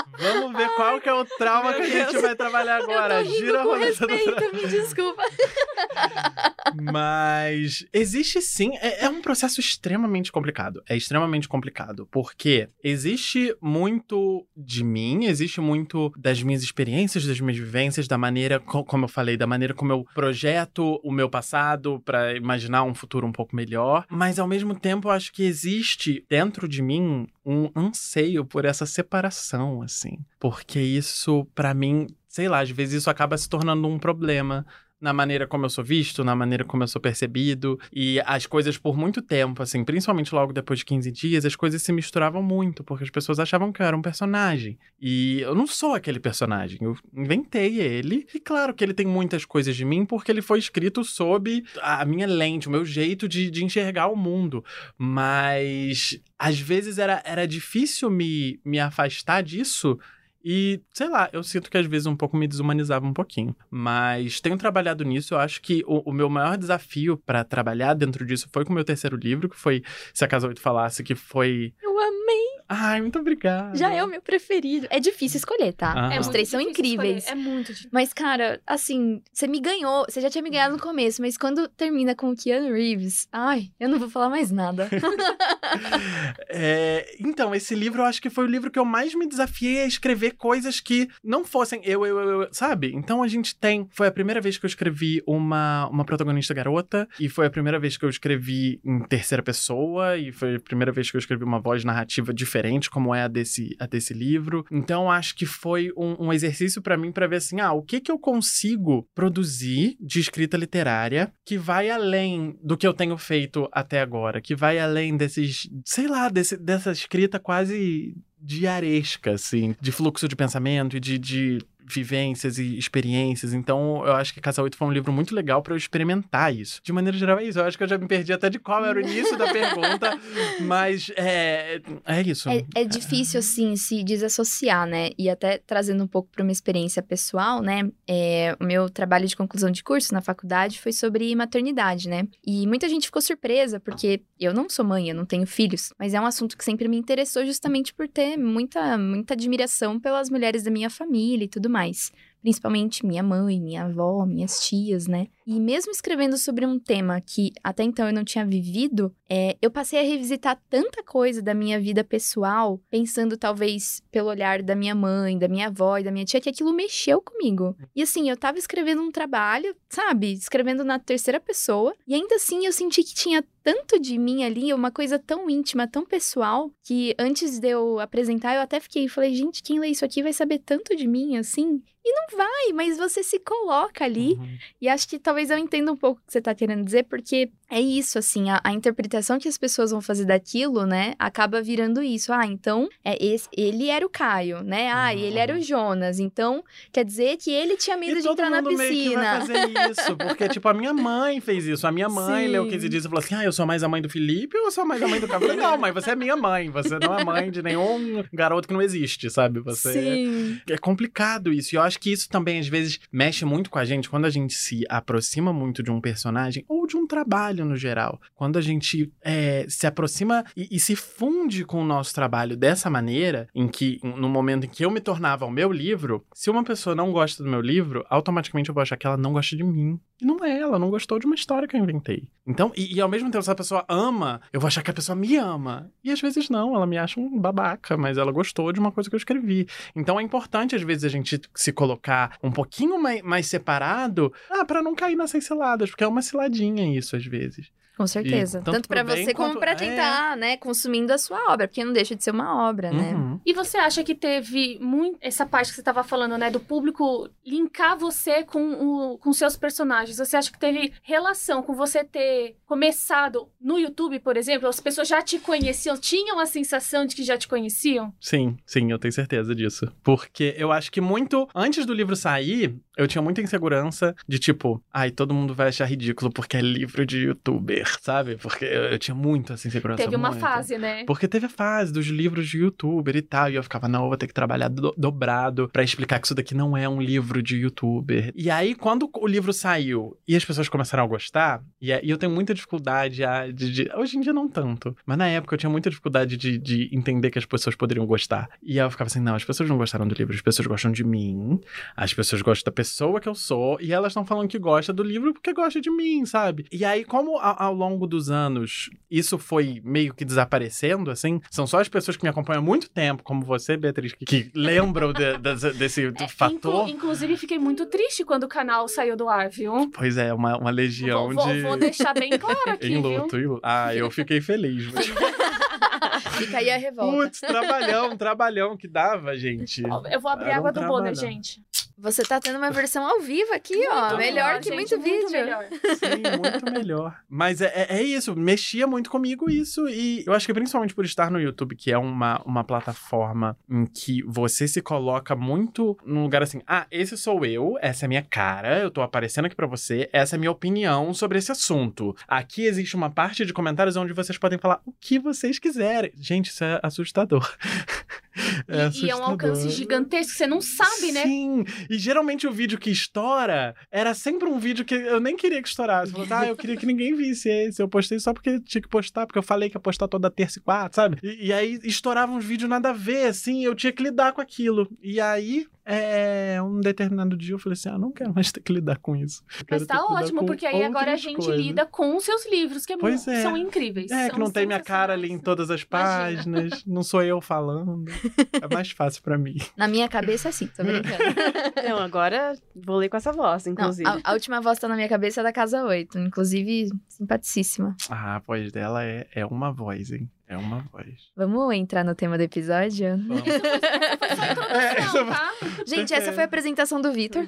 Vamos ver qual que é o trauma que a gente vai trabalhar agora. Gira a roleta do. Me desculpa. Mas existe sim, é, é, um processo extremamente complicado. É extremamente complicado, porque existe muito de mim, existe muito das minhas experiências, das minhas vivências, da maneira, como eu falei, da maneira como eu projeto o meu passado para imaginar um futuro um pouco melhor. Mas ao mesmo tempo, eu acho que existe dentro de mim um anseio por essa separação, assim. Porque isso, para mim, sei lá, às vezes isso acaba se tornando um problema na maneira como eu sou visto, na maneira como eu sou percebido. E as coisas por muito tempo, assim, principalmente logo depois de 15 dias, as coisas se misturavam muito, porque as pessoas achavam que eu era um personagem. E eu não sou aquele personagem, eu inventei ele. E claro que ele tem muitas coisas de mim, porque ele foi escrito sob a minha lente, o meu jeito de, de enxergar o mundo. Mas às vezes era, era difícil me, me afastar disso e, sei lá, eu sinto que às vezes um pouco me desumanizava um pouquinho. Mas tenho trabalhado nisso. Eu acho que o, o meu maior desafio para trabalhar dentro disso foi com o meu terceiro livro, que foi Se a Casa 8 Falasse, que foi. Eu! Ai, muito obrigada. Já é o meu preferido. É difícil escolher, tá? É, Os três são incríveis. Escolher. É muito difícil. Mas, cara, assim, você me ganhou. Você já tinha me ganhado no começo, mas quando termina com o Keanu Reeves, ai, eu não vou falar mais nada. é, então, esse livro eu acho que foi o livro que eu mais me desafiei a escrever coisas que não fossem eu, eu, eu, eu, sabe? Então a gente tem. Foi a primeira vez que eu escrevi uma, uma protagonista garota, e foi a primeira vez que eu escrevi em terceira pessoa, e foi a primeira vez que eu escrevi uma voz narrativa diferente, como é a desse, a desse livro. Então acho que foi um, um exercício para mim para ver assim: ah, o que que eu consigo produzir de escrita literária que vai além do que eu tenho feito até agora, que vai além desses, sei lá, desse, dessa escrita quase diaresca, assim, de fluxo de pensamento e de, de vivências e experiências. Então, eu acho que Casa 8 foi um livro muito legal para eu experimentar isso. De maneira geral, é isso. Eu acho que eu já me perdi até de qual era o início da pergunta, mas é, é isso. É, é, difícil, assim, se desassociar, né? E até trazendo um pouco para uma experiência pessoal, né? É, o meu trabalho de conclusão de curso na faculdade foi sobre maternidade, né? E muita gente ficou surpresa, porque eu não sou mãe, eu não tenho filhos, mas é um assunto que sempre me interessou justamente por ter muita, muita admiração pelas mulheres da minha família e tudo mais principalmente minha mãe, minha avó, minhas tias, né? E mesmo escrevendo sobre um tema que até então eu não tinha vivido, é, eu passei a revisitar tanta coisa da minha vida pessoal, pensando talvez pelo olhar da minha mãe, da minha avó e da minha tia, que aquilo mexeu comigo. E assim, eu tava escrevendo um trabalho, sabe? Escrevendo na terceira pessoa, e ainda assim eu senti que tinha tanto de mim ali, uma coisa tão íntima, tão pessoal, que antes de eu apresentar, eu até fiquei, falei, gente, quem lê isso aqui vai saber tanto de mim assim? E não vai, mas você se coloca ali. Uhum. E acho que talvez eu entenda um pouco o que você tá querendo dizer, porque é isso, assim, a, a interpretação que as pessoas vão fazer daquilo, né, acaba virando isso. Ah, então, é esse, ele era o Caio, né? Ah, ele era o Jonas. Então, quer dizer que ele tinha medo. E de entrar na mundo meio que vai piscina. fazer isso, porque, tipo, a minha mãe fez isso. A minha mãe Sim. leu 15 dias e falou assim: ah, eu sou mais a mãe do Felipe ou eu sou mais a mãe do Caio? Não, mãe, você é minha mãe. Você não é mãe de nenhum garoto que não existe, sabe? Você Sim. é complicado isso. E eu acho que isso também, às vezes, mexe muito com a gente quando a gente se aproxima muito de um personagem ou de um trabalho no geral. Quando a gente é, se aproxima e, e se funde com o nosso trabalho dessa maneira, em que, no momento em que eu me tornava o meu livro, se uma pessoa não gosta do meu livro, automaticamente eu vou achar que ela não gosta de mim. Não é, ela não gostou de uma história que eu inventei. Então, e, e ao mesmo tempo, se a pessoa ama, eu vou achar que a pessoa me ama. E às vezes não, ela me acha um babaca, mas ela gostou de uma coisa que eu escrevi. Então é importante, às vezes, a gente se colocar um pouquinho mais, mais separado, ah, pra não cair nessas ciladas, porque é uma ciladinha isso, às vezes. Com certeza. tanto Tanto pra pro bem você como quanto- pra quem é. tá, né, consumindo a sua obra, porque não deixa de ser uma obra, né? Uhum. E você acha que teve muito essa parte que você estava falando, né, do público linkar você com o, com seus personagens? Você acha que teve relação com você ter começado no YouTube, por exemplo? As pessoas já te conheciam, tinham a sensação de que já te conheciam? Sim, sim, eu tenho certeza disso. Porque eu acho que muito. Antes do livro sair, eu tinha muita insegurança de tipo, ai, todo mundo vai achar ridículo porque é livro de youtuber, sabe? Porque eu, eu tinha muito essa insegurança. Teve uma muito. fase, né? Porque teve a fase dos livros de youtuber e tal. E eu ficava, não, eu vou ter que trabalhar do- dobrado pra explicar que isso daqui não é um livro de youtuber. E aí, quando o livro saiu e as pessoas começaram a gostar, e, é- e eu tenho muita dificuldade a- de, de- Hoje em dia não tanto. Mas na época eu tinha muita dificuldade de, de entender que as pessoas poderiam gostar. E aí eu ficava assim, não, as pessoas não gostaram do livro, as pessoas gostam de mim, as pessoas gostam da pessoa que eu sou, e elas estão falando que gostam do livro porque gostam de mim, sabe? E aí, como a- ao longo dos anos isso foi meio que desaparecendo, assim, são só as pessoas que me acompanham há muito tempo, como você, Beatriz, que, que lembram de- desse- desse É, fator. inclu- inclusive, fiquei muito triste quando o canal saiu do ar, viu? Pois é, uma, uma legião Vou, vou- de. vou deixar bem claro aqui, Em viu? luto, em luto. Ah, eu fiquei feliz. mas- Fica aí a revolta. Putz, trabalhão, trabalhão que dava, gente. Eu vou abrir Era um água do Bonner, trabalhão. gente. Você tá tendo uma versão ao vivo aqui, ó. Muito Melhor que gente, muito vídeo. melhor. Sim, muito melhor. Mas é, é, é isso, mexia muito comigo isso. E eu acho que principalmente por estar no YouTube, que é uma, uma plataforma em que você se coloca muito num lugar assim: ah, esse sou eu, essa é a minha cara, eu tô aparecendo aqui pra você, essa é a minha opinião sobre esse assunto. Aqui existe uma parte de comentários onde vocês podem falar o que vocês quiserem. Gente, isso é assustador. E, e é um alcance gigantesco, você não sabe, né? Sim, e geralmente o vídeo que estoura era sempre um vídeo que eu nem queria que estourasse. Eu falava, ah, eu queria que ninguém visse esse. Eu postei só porque tinha que postar, porque eu falei que ia postar toda terça e quarta, sabe? E, e aí estouravam uns vídeos nada a ver, assim, eu tinha que lidar com aquilo. E aí, é, um determinado dia eu falei assim: ah, não quero mais ter que lidar com isso. Mas tá ótimo, porque aí agora a gente coisas. lida com os seus livros, que é Pois é. são incríveis. É, são que não tem minha cara ali em todas as páginas, não sou eu falando. É mais fácil pra mim. Na minha cabeça, sim, tô brincando. Não, agora vou ler com essa voz, Não, inclusive. a, a última voz tá na minha cabeça é da Casa 8. Inclusive, simpaticíssima. Ah, a voz dela é, é uma voz, hein? É uma voz. Vamos entrar no tema do episódio? Vamos. Foi só É, introdução, tá? Gente, essa foi a apresentação do Vitor.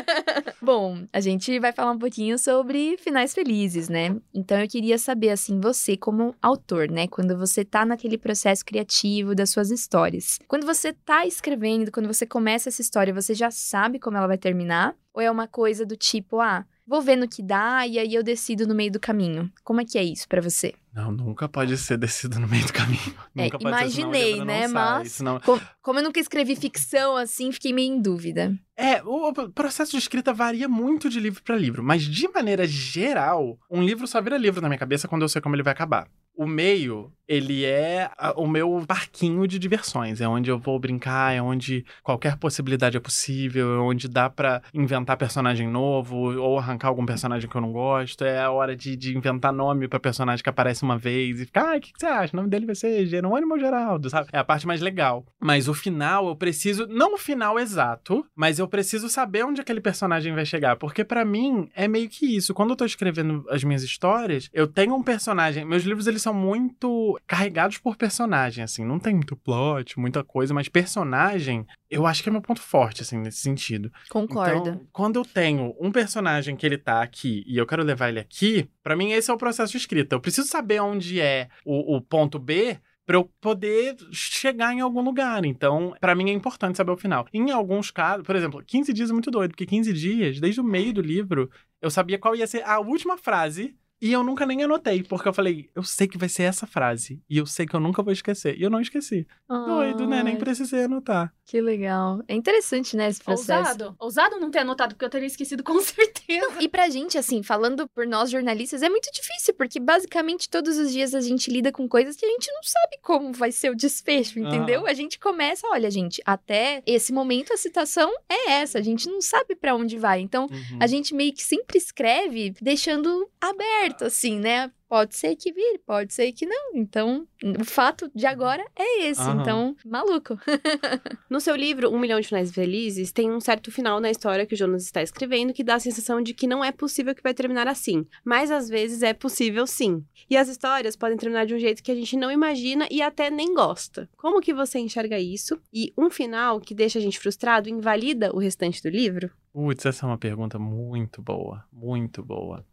Bom, a gente vai falar um pouquinho sobre finais felizes, né? Então eu queria saber, assim, você como autor, né? Quando você tá naquele processo criativo das suas histórias. Quando você tá escrevendo, quando você começa essa história, você já sabe como ela vai terminar? Ou é uma coisa do tipo, ah, vou ver no que dá e aí eu decido no meio do caminho? Como é que é isso pra você? Não, nunca pode ser descido no meio do caminho. É, ser, imaginei, livro né? Mas- senão- Com- Como eu nunca escrevi ficção, assim, fiquei meio em dúvida. É, o o processo de escrita varia muito de livro pra livro, mas de maneira geral, um livro só vira livro na minha cabeça quando eu sei como ele vai acabar. O meio, ele é o meu parquinho de diversões. É onde eu vou brincar, é onde qualquer possibilidade é possível, é onde dá pra inventar personagem novo ou arrancar algum personagem que eu não gosto. É a hora de, de inventar nome pra personagem que aparece uma vez e ficar, ah, o que, que você acha? O nome dele vai ser Jerônimo Geraldo, sabe? É a parte mais legal. Mas o final, eu preciso, não o final exato, mas eu preciso saber onde aquele personagem vai chegar. Porque pra mim é meio que isso. Quando eu tô escrevendo as minhas histórias, eu tenho um personagem. Meus livros, eles são muito carregados por personagem, assim. Não tem muito plot, muita coisa, mas personagem, eu acho que é meu ponto forte, assim, nesse sentido. Concordo. Então, quando eu tenho um personagem que ele tá aqui e eu quero levar ele aqui, pra mim esse é o processo de escrita. Eu preciso saber onde é o, o ponto B pra eu poder chegar em algum lugar. Então, pra mim é importante saber o final. Em alguns casos, por exemplo, 15 dias é muito doido, porque 15 dias, desde o meio do livro, eu sabia qual ia ser a última frase e eu nunca nem anotei, porque eu falei, eu sei que vai ser essa frase e eu sei que eu nunca vou esquecer. E eu não esqueci. Doido, né? Nem precisei anotar. Que legal. É interessante, né, esse processo. Ousado. Ousado não ter anotado, porque eu teria esquecido com certeza. E pra gente, assim, falando por nós jornalistas, é muito difícil, porque basicamente todos os dias a gente lida com coisas que a gente não sabe como vai ser o desfecho, entendeu? A gente começa, olha, gente, até esse momento a citação é essa, a gente não sabe pra onde vai. Então, Uhum. a gente meio que sempre escreve deixando aberto, assim, né? Pode ser que vire, pode ser que não. Então, o fato de agora é esse. Aham. Então, maluco. No seu livro, Um Milhão de Finais Felizes, tem um certo final na história que o Jonas está escrevendo que dá a sensação de que não é possível que vai terminar assim. Mas às vezes é possível sim. E as histórias podem terminar de um jeito que a gente não imagina e até nem gosta. Como que você enxerga isso? E um final que deixa a gente frustrado invalida o restante do livro? Putz, essa é uma pergunta muito boa, muito boa.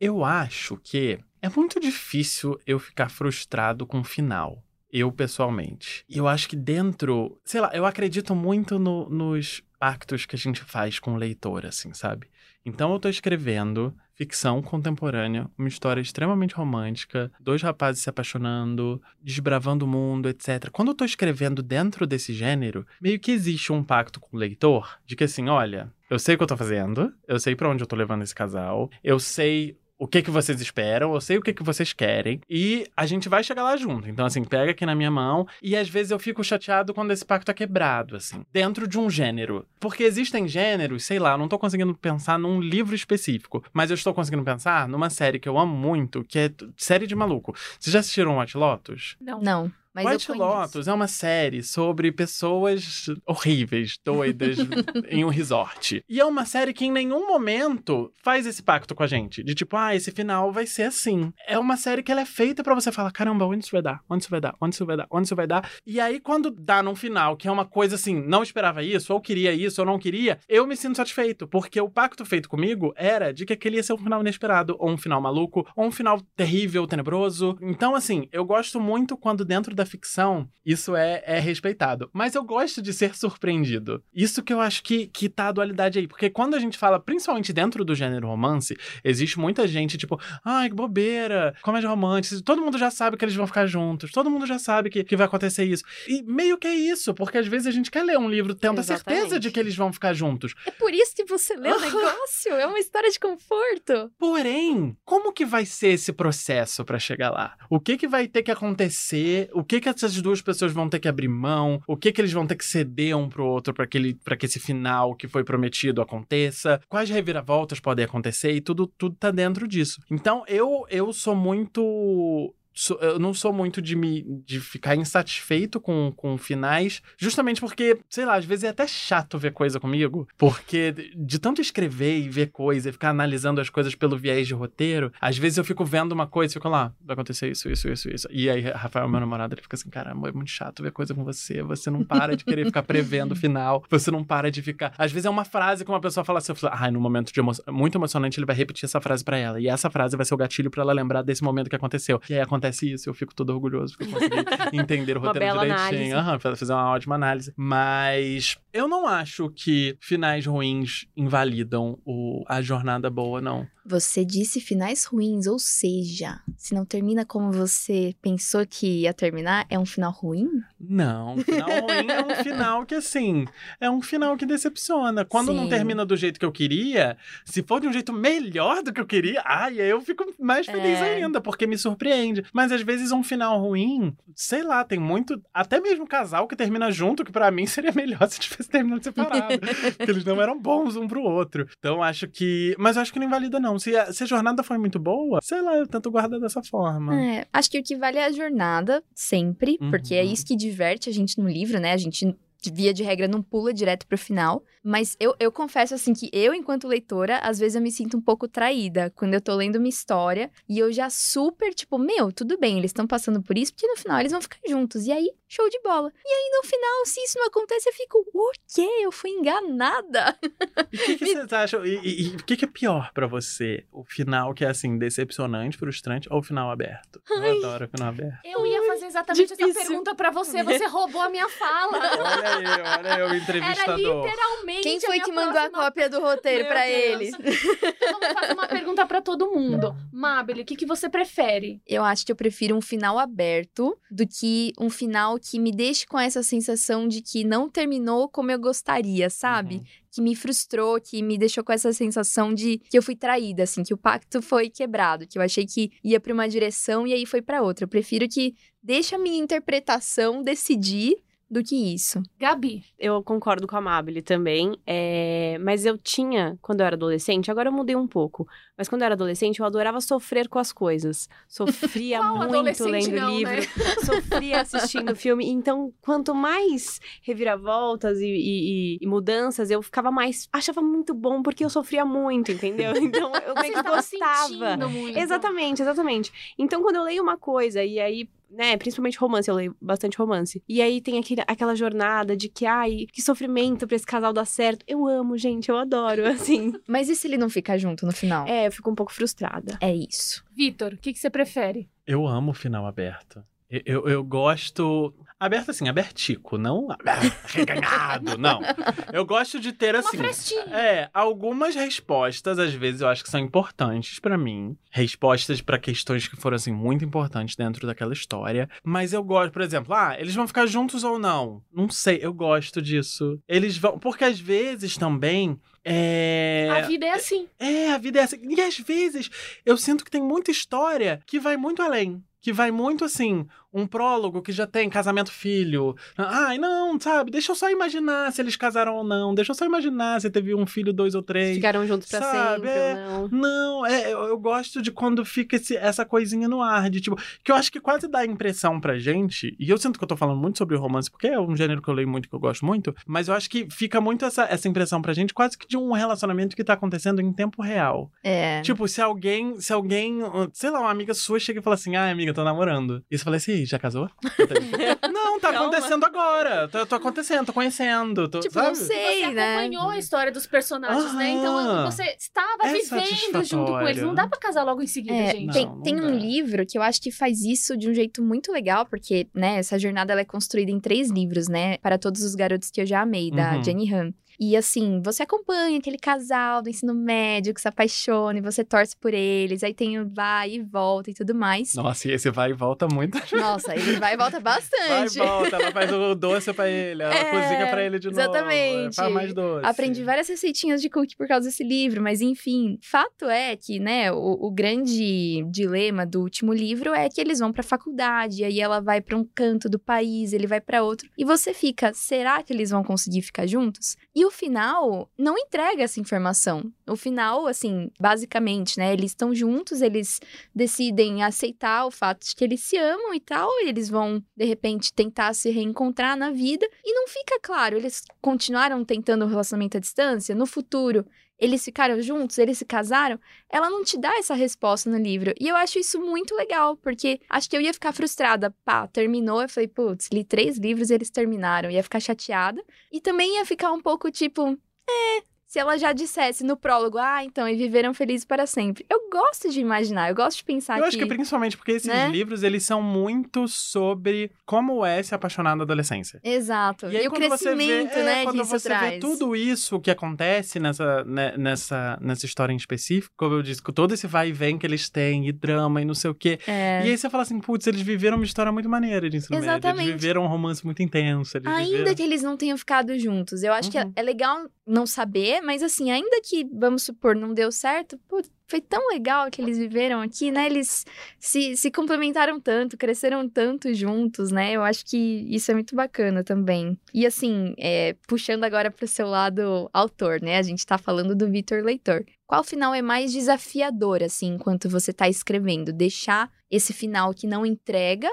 Eu acho que é muito difícil eu ficar frustrado com o final. Eu, pessoalmente. E eu acho que dentro. Sei lá, eu acredito muito no- nos pactos que a gente faz com o leitor, assim, sabe? Então eu tô escrevendo ficção contemporânea, uma história extremamente romântica, dois rapazes se apaixonando, desbravando o mundo, etc. Quando eu tô escrevendo dentro desse gênero, meio que existe um pacto com o leitor de que assim, olha, eu sei o que eu tô fazendo, eu sei pra onde eu tô levando esse casal, eu sei o que que vocês esperam, eu sei o que que vocês querem e a gente vai chegar lá junto. Então assim, pega aqui na minha mão e às vezes eu fico chateado quando esse pacto é quebrado, assim, dentro de um gênero. Porque existem gêneros, sei lá, eu não tô conseguindo pensar num livro específico, mas eu estou conseguindo pensar numa série que eu amo muito, que é série de maluco. Vocês já assistiram White Lotus? Não. Não, mas White. Lotus é uma série sobre pessoas horríveis, doidas, em um resort. E é uma série que em nenhum momento faz esse pacto com a gente. De tipo, ah, esse final vai ser assim. É uma série que ela é feita pra você falar, caramba, onde isso vai dar? Onde isso vai dar? Onde isso vai dar? Onde isso vai dar? E aí, quando dá num final, que é uma coisa assim, não esperava isso, ou queria isso, ou não queria, eu me sinto satisfeito. Porque o pacto feito comigo era de que aquele ia ser um final inesperado, ou um final maluco, ou um final terrível, tenebroso. Então, assim, eu gosto muito quando dentro da ficção isso é, é respeitado. Mas eu gosto de ser surpreendido. Isso que eu acho que, que tá a dualidade aí. Porque quando a gente fala, principalmente dentro do gênero romance, existe muita gente, tipo, ai, que bobeira, comédia romântica. Todo mundo já sabe que eles vão ficar juntos. Todo mundo já sabe que, que vai acontecer isso. E meio que é isso, porque às vezes a gente quer ler um livro tendo a certeza Exatamente. de que eles vão ficar juntos. É por isso que você lê o negócio. É uma história de conforto. Porém, como que vai ser esse processo pra chegar lá? O que que vai ter que acontecer? O que que essas duas pessoas vão ter que abrir mão? O que que eles vão ter que ceder um pro outro para que ele, que esse final que foi prometido aconteça? Quais reviravoltas podem acontecer? E tudo tudo tá dentro disso. Então, eu eu sou muito sou- eu não sou muito de me de ficar insatisfeito com, com finais, justamente porque, sei lá, às vezes é até chato ver coisa comigo, porque de- tanto escrever e ver coisa e ficar analisando as coisas pelo viés de roteiro, às vezes eu fico vendo uma coisa e fico lá, vai acontecer isso, isso, isso, isso. E aí, Rafael, meu namorado, ele fica assim, caramba, é muito chato ver coisa com você, você não para de querer ficar prevendo o final, você não para de ficar. Às vezes é uma frase que uma pessoa fala assim, eu falo, ai, no momento de emo... muito emocionante, ele vai repetir essa frase pra ela. E essa frase vai ser o gatilho pra ela lembrar desse momento que aconteceu. E aí acontece isso, eu fico todo orgulhoso porque eu consegui entender o roteiro direitinho. fa- fazer uma ótima análise. Mas eu não acho que finais ruins invalidam o... a jornada boa, não. Você disse finais ruins, ou seja, se não termina como você pensou que ia terminar, é um final ruim? Não, um final ruim é um final que, assim, é um final que decepciona. Quando não Sim. termina do jeito que eu queria, se for de um jeito melhor do que eu queria, ai, aí eu fico mais feliz É. ainda, porque me surpreende. Mas às vezes um final ruim, sei lá, tem muito. Até mesmo casal que termina junto, que pra mim seria melhor se tivesse terminado separado. porque eles não eram bons um pro outro. Então acho que. Mas eu acho que não invalida, não. Se a, se a jornada foi muito boa, sei lá, eu tento guardar dessa forma. É, acho que o que vale é a jornada, sempre, porque é Uhum. isso que diverte a gente no livro, né? A gente, via de regra, não pula direto pro final. Mas eu, eu confesso, assim, que eu, enquanto leitora, às vezes eu me sinto um pouco traída quando eu tô lendo uma história e eu já super, tipo, meu, tudo bem, eles estão passando por isso, porque no final eles vão ficar juntos. E aí, show de bola. E aí, no final, se isso não acontece, eu fico, o quê? Eu fui enganada. E o que, que vocês acham? E o que, que é pior pra você? O final que é assim, decepcionante, frustrante, ou o final aberto? Eu adoro o final aberto. Eu ia fazer exatamente essa difícil. pergunta pra você, você roubou a minha fala. Olha aí, olha eu, Era entrevistador. Quem foi que mandou a cópia do roteiro Deus. eles? Então vamos fazer uma pergunta pra todo mundo. Mabel, o que, que você prefere? Eu acho que eu prefiro um final aberto do que um final que me deixe com essa sensação de que não terminou como eu gostaria, sabe? Uhum. Que me frustrou, que me deixou com essa sensação de que eu fui traída, assim, que o pacto foi quebrado, que eu achei que ia pra uma direção e aí foi pra outra. Eu prefiro que deixe a minha interpretação decidir do que isso. Gabi, Eu concordo com a Mabile também. é, Mas eu tinha, quando eu era adolescente, agora eu mudei um pouco. Mas quando eu era adolescente, eu adorava sofrer com as coisas. Sofria muito lendo não, livro, né? sofria assistindo filme. Então, quanto mais reviravoltas e, e- e- e mudanças, eu ficava mais. Achava muito bom, porque eu sofria muito, entendeu? Então, eu meio que estava gostava. muito. Exatamente, exatamente. Então, quando eu leio uma coisa e aí, né, principalmente romance, eu leio bastante romance. E aí tem aquele, aquela jornada de que, ai, que sofrimento pra esse casal dar certo. Eu amo, gente, eu adoro, assim. Mas e se ele não ficar junto no final? é, eu fico um pouco frustrada. É isso. Vitor, o que, que você prefere? Eu amo o final aberto. Eu, eu, eu gosto. Aberto assim, abertico, não reganhado, não. Eu gosto de ter Uma assim. frestinha. É, algumas respostas, às vezes, eu acho que são importantes pra mim. Respostas pra questões que foram, assim, muito importantes dentro daquela história. Mas eu gosto, por exemplo, ah, eles vão ficar juntos ou não? Não sei, eu gosto disso. Eles vão. Porque às vezes também. É... A vida é assim. É, a vida é assim. E às vezes eu sinto que tem muita história que vai muito além. Que vai muito assim, um prólogo que já tem casamento filho. Ai, não, sabe? Deixa eu só imaginar se eles casaram ou não. Deixa eu só imaginar se teve um filho, dois ou três. Ficaram juntos pra Sabe, sempre é. ou não. Não, é, eu, eu gosto de quando fica esse- essa coisinha no ar, de tipo, que eu acho que quase dá a impressão pra gente, e eu sinto que eu tô falando muito sobre romance, porque é um gênero que eu leio muito, que eu gosto muito, mas eu acho que fica muito essa, essa impressão pra gente, quase que de um relacionamento que tá acontecendo em tempo real. É. Tipo, se alguém, se alguém, sei lá, uma amiga sua chega e fala assim, ah, amiga, tô namorando. E você fala assim, "Ih, já casou? não, tá Calma. acontecendo agora. Tô, tô acontecendo, tô conhecendo. Tô, Tipo, sabe? não sei, Você né? acompanhou a história dos personagens, né? Então Aham. você estava É vivendo junto com eles. Não dá pra casar logo em seguida, É, gente. tem, Não, não tem um livro que eu acho que faz isso de um jeito muito legal, porque, né, essa jornada ela é construída em três livros, né? Para todos os garotos que eu já amei, da Uhum. Jenny Han. E assim, você acompanha aquele casal do ensino médio que se apaixona e você torce por eles, aí tem o vai e volta e tudo mais. Nossa, e esse vai e volta muito. Nossa, ele vai e volta Vai bastante. e volta, ela faz o doce pra ele, ela É, cozinha pra ele de novo. exatamente. Faz mais doce. Aprendi várias receitinhas de cookie por causa desse livro, mas enfim, fato é que, né, o, o grande dilema do último livro é que eles vão pra faculdade, aí ela vai pra um canto do país, ele vai pra outro, e você fica, será que eles vão conseguir ficar juntos? E o final não entrega essa informação. O final, assim, basicamente, né, eles estão juntos, eles decidem aceitar o fato de que eles se amam e tal, e eles vão, de repente, tentar se reencontrar na vida, e não fica claro, eles continuaram tentando o relacionamento à distância, no futuro eles ficaram juntos, eles se casaram, ela não te dá essa resposta no livro. E eu acho isso muito legal, porque acho que eu ia ficar frustrada. Pá, terminou, eu falei, putz, li três livros e eles terminaram. Ia ficar chateada. E também ia ficar um pouco tipo, é, se ela já dissesse no prólogo, ah, então, e viveram felizes para sempre. Eu gosto de imaginar, eu gosto de pensar Eu que... acho que principalmente porque esses né? livros, eles são muito sobre como é se apaixonar na adolescência. Exexato. E aí, o quando você vê, crescimento, é, né, quando você vê tudo isso que acontece nessa, né, nessa, nessa história em específico, como eu disse, com todo esse vai e vem que eles têm, e drama e não sei o quê. É. E aí você fala assim, putz, eles viveram uma história muito maneira de ensino médio. Exatamente. Eles viveram um romance muito intenso. Ainda viveram... que eles não tenham ficado juntos. Eu acho que é, Uhum. é legal não saber, mas assim, ainda que, vamos supor, não deu certo, foi tão legal que eles viveram aqui, né? Eles se, se complementaram tanto, cresceram tanto juntos, né? Eu acho que isso é muito bacana também. E assim, é, puxando agora pro seu lado autor, né? A gente tá falando do Vitor Leitor. Qual final é mais desafiador, assim, enquanto você tá escrevendo? Deixar esse final que não entrega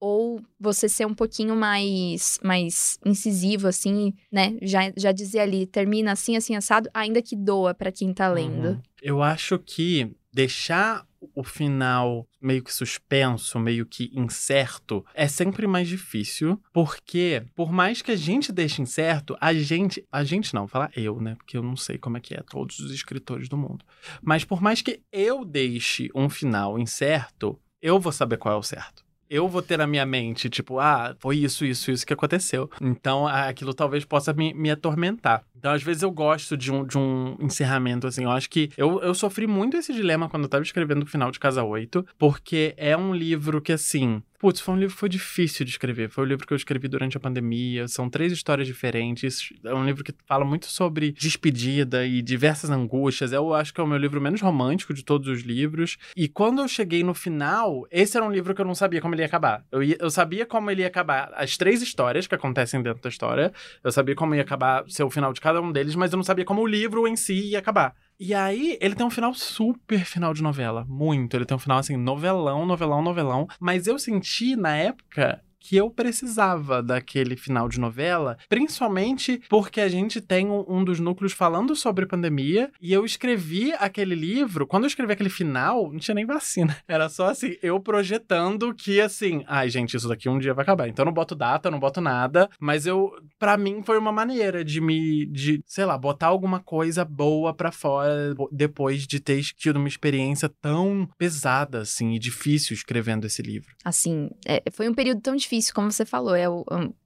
ou você ser um pouquinho mais mais incisivo assim, né? Já, já dizer ali, termina assim assim assado, ainda que doa pra quem tá lendo. Uhum. Eu acho que deixar o final meio que suspenso, meio que incerto, é sempre mais difícil, porque por mais que a gente deixe incerto, a gente, a gente não, falar eu, né? Porque eu não sei como é que é todos os escritores do mundo. Mas por mais que eu deixe um final incerto, eu vou saber qual é o certo. Eu vou ter na minha mente, tipo, ah, foi isso, isso, isso que aconteceu. Então, aquilo talvez possa me, me atormentar. Então, às vezes, eu gosto de um, de um encerramento, assim. Eu acho que eu, eu sofri muito esse dilema quando eu tava escrevendo o final de Casa 8, porque é um livro que, assim. Putz, foi um livro que foi difícil de escrever. Foi um livro que eu escrevi durante a pandemia. São três histórias diferentes. É um livro que fala muito sobre despedida e diversas angústias. Eu acho que é o meu livro menos romântico de todos os livros. E quando eu cheguei no final, esse era um livro que eu não sabia como ele ia acabar. Eu, ia- eu sabia como ele ia acabar as três histórias que acontecem dentro da história. Eu sabia como ia acabar ser o final de cada um deles, mas eu não sabia como o livro em si ia acabar. E aí, ele tem um final super final de novela. Muito. Ele tem um final assim, novelão, novelão, novelão. Mas eu senti na época que eu precisava daquele final de novela, principalmente porque a gente tem um, um dos núcleos falando sobre pandemia e eu escrevi aquele livro, quando eu escrevi aquele final, não tinha nem vacina. Era só assim, eu projetando que assim, ai gente, isso daqui um dia vai acabar. Então eu não boto data, eu não boto nada, mas eu, Pra mim foi uma maneira de me, de, sei lá, botar alguma coisa boa pra fora depois de ter tido uma experiência tão pesada, assim, e difícil escrevendo esse livro. Assim, é, foi um período tão difícil, como você falou. É o,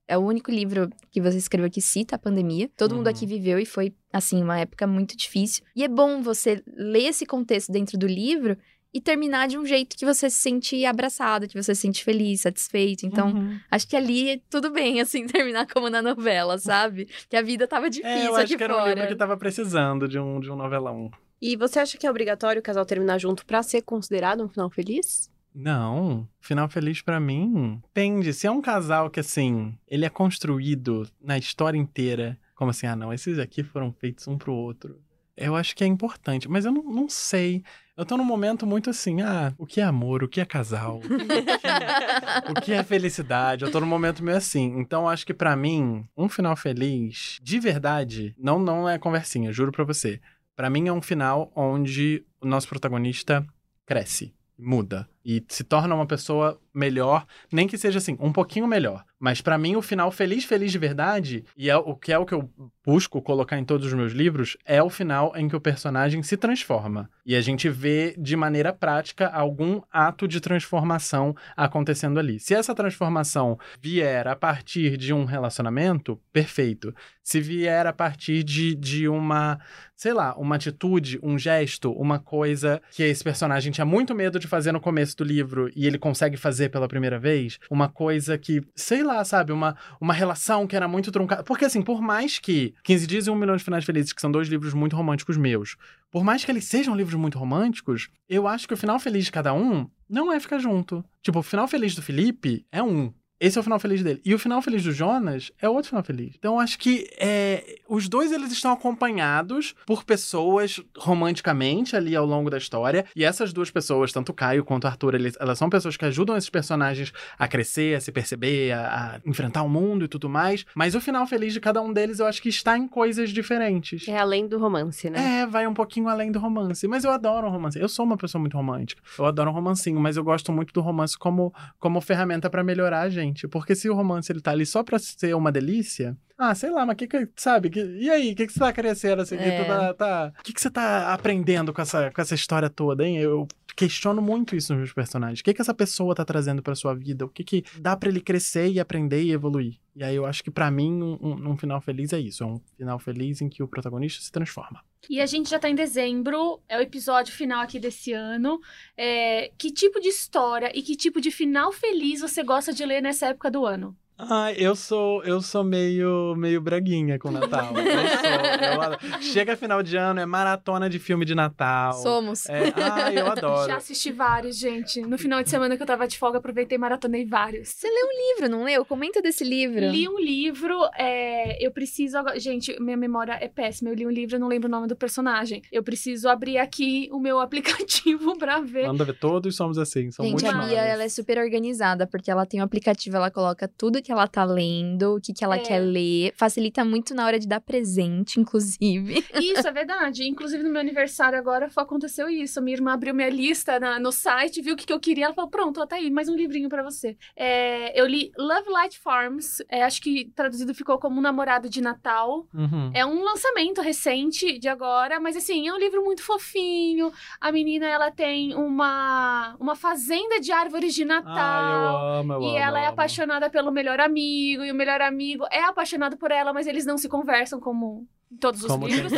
é o único livro que você escreveu que cita a pandemia. Todo mundo Uhum. aqui viveu e foi, assim, uma época muito difícil. E é bom você ler esse contexto dentro do livro e terminar de um jeito que você se sente abraçado, que você se sente feliz, satisfeito. Então, Uhum. acho que ali tudo bem, assim, terminar como na novela, sabe? Que a vida tava difícil é, eu aqui acho que era um fora. livro que tava precisando de um, de um novelão. E você acha que é obrigatório o casal terminar junto pra ser considerado um final feliz? Não, final feliz pra mim. Depende. Se é um casal que, assim, ele é construído na história inteira, como assim, ah, não, esses aqui foram feitos um pro outro. Eu acho que é importante, mas eu não, não sei. Eu tô num momento muito assim, ah, o que é amor, o que é casal, o que é felicidade. Eu tô num momento meio assim. Então, eu acho que pra mim, um final feliz, de verdade, não, não é conversinha, juro pra você. Pra mim é um final onde o nosso protagonista cresce, muda e se torna uma pessoa melhor, nem que seja assim, um pouquinho melhor. Mas pra mim o final feliz, feliz de verdade, e é o que é o que eu busco colocar em todos os meus livros, é o final em que o personagem se transforma. E a gente vê de maneira prática algum ato de transformação acontecendo ali. Se essa transformação vier a partir de um relacionamento, perfeito. Se vier a partir de, de uma, sei lá, uma atitude, um gesto, uma coisa que esse personagem tinha muito medo de fazer no começo do livro e ele consegue fazer pela primeira vez, uma coisa que, sei lá, sabe, uma, uma relação que era muito truncada. Porque assim, por mais que 15 Dias e Um Milhão de Finais Felizes, que são dois livros muito românticos meus, por mais que eles sejam livros muito românticos, eu acho que o final feliz de cada um não é ficar junto. Tipo, o final feliz do Felipe é um. Esse é o final feliz dele. E o final feliz do Jonas é outro final feliz. Então, acho que é, os dois eles estão acompanhados por pessoas romanticamente ali ao longo da história. E essas duas pessoas, tanto o Caio quanto Arthur, eles, elas são pessoas que ajudam esses personagens a crescer, a se perceber, a, a enfrentar o mundo e tudo mais. Mas o final feliz de cada um deles, eu acho que está em coisas diferentes. É além do romance, né? É, vai um pouquinho além do romance. Mas eu adoro romance. Eu sou uma pessoa muito romântica. Eu adoro um romancinho, mas eu gosto muito do romance como, como ferramenta pra melhorar a gente. Porque se o romance ele tá ali só pra ser uma delícia, Ah, sei lá, mas que que, sabe? Que, e aí, o que, que você tá crescendo assim? que É. tu tá, tá- O que, que você tá aprendendo com essa, com essa história toda, hein? Eu questiono muito isso nos meus personagens. O que, que essa pessoa tá trazendo pra sua vida? O que, que dá pra ele crescer e aprender e evoluir? E aí eu acho que pra mim, um, um- um final feliz é isso. É um final feliz em que o protagonista se transforma. E a gente já tá em dezembro, é o episódio final aqui desse ano. É, que tipo de história e que tipo de final feliz você gosta de ler nessa época do ano? Ah, eu sou, eu sou meio, meio braguinha com o Natal. Eu sou, eu. Chega final de ano, é maratona de filme de Natal. Somos. É, ah, eu adoro. Já assisti vários, gente. No final de semana que eu tava de folga, aproveitei e maratonei vários. Você leu um livro, não leu? Comenta desse livro. Li um livro, é, eu preciso agora. Gente, minha memória é péssima. Eu li um livro, não lembro o nome do personagem. Eu preciso abrir aqui o meu aplicativo pra ver. Manda ver, todos somos assim, são Gente, muito a maus. Bia, ela é super organizada, porque ela tem um aplicativo, ela coloca tudo que ela tá lendo, o que, que ela É. quer ler. Facilita muito na hora de dar presente, inclusive. Isso, é verdade. Inclusive, no meu aniversário agora foi- aconteceu isso. Minha irmã abriu minha lista na- no site, viu o que, que eu queria. Ela falou: pronto, ó, tá aí, mais um livrinho pra você. É, eu li Love Light Farms, é, acho que traduzido ficou como Um Namorado de Natal. Uhum. É um lançamento recente de agora, mas assim, é um livro muito fofinho. A menina, ela tem uma, uma fazenda de árvores de Natal. Ah, eu amo, eu E amo, ela é eu amo. apaixonada pelo melhor amigo, e o melhor amigo é apaixonado por ela, mas eles não se conversam como em todos os Como tem livros.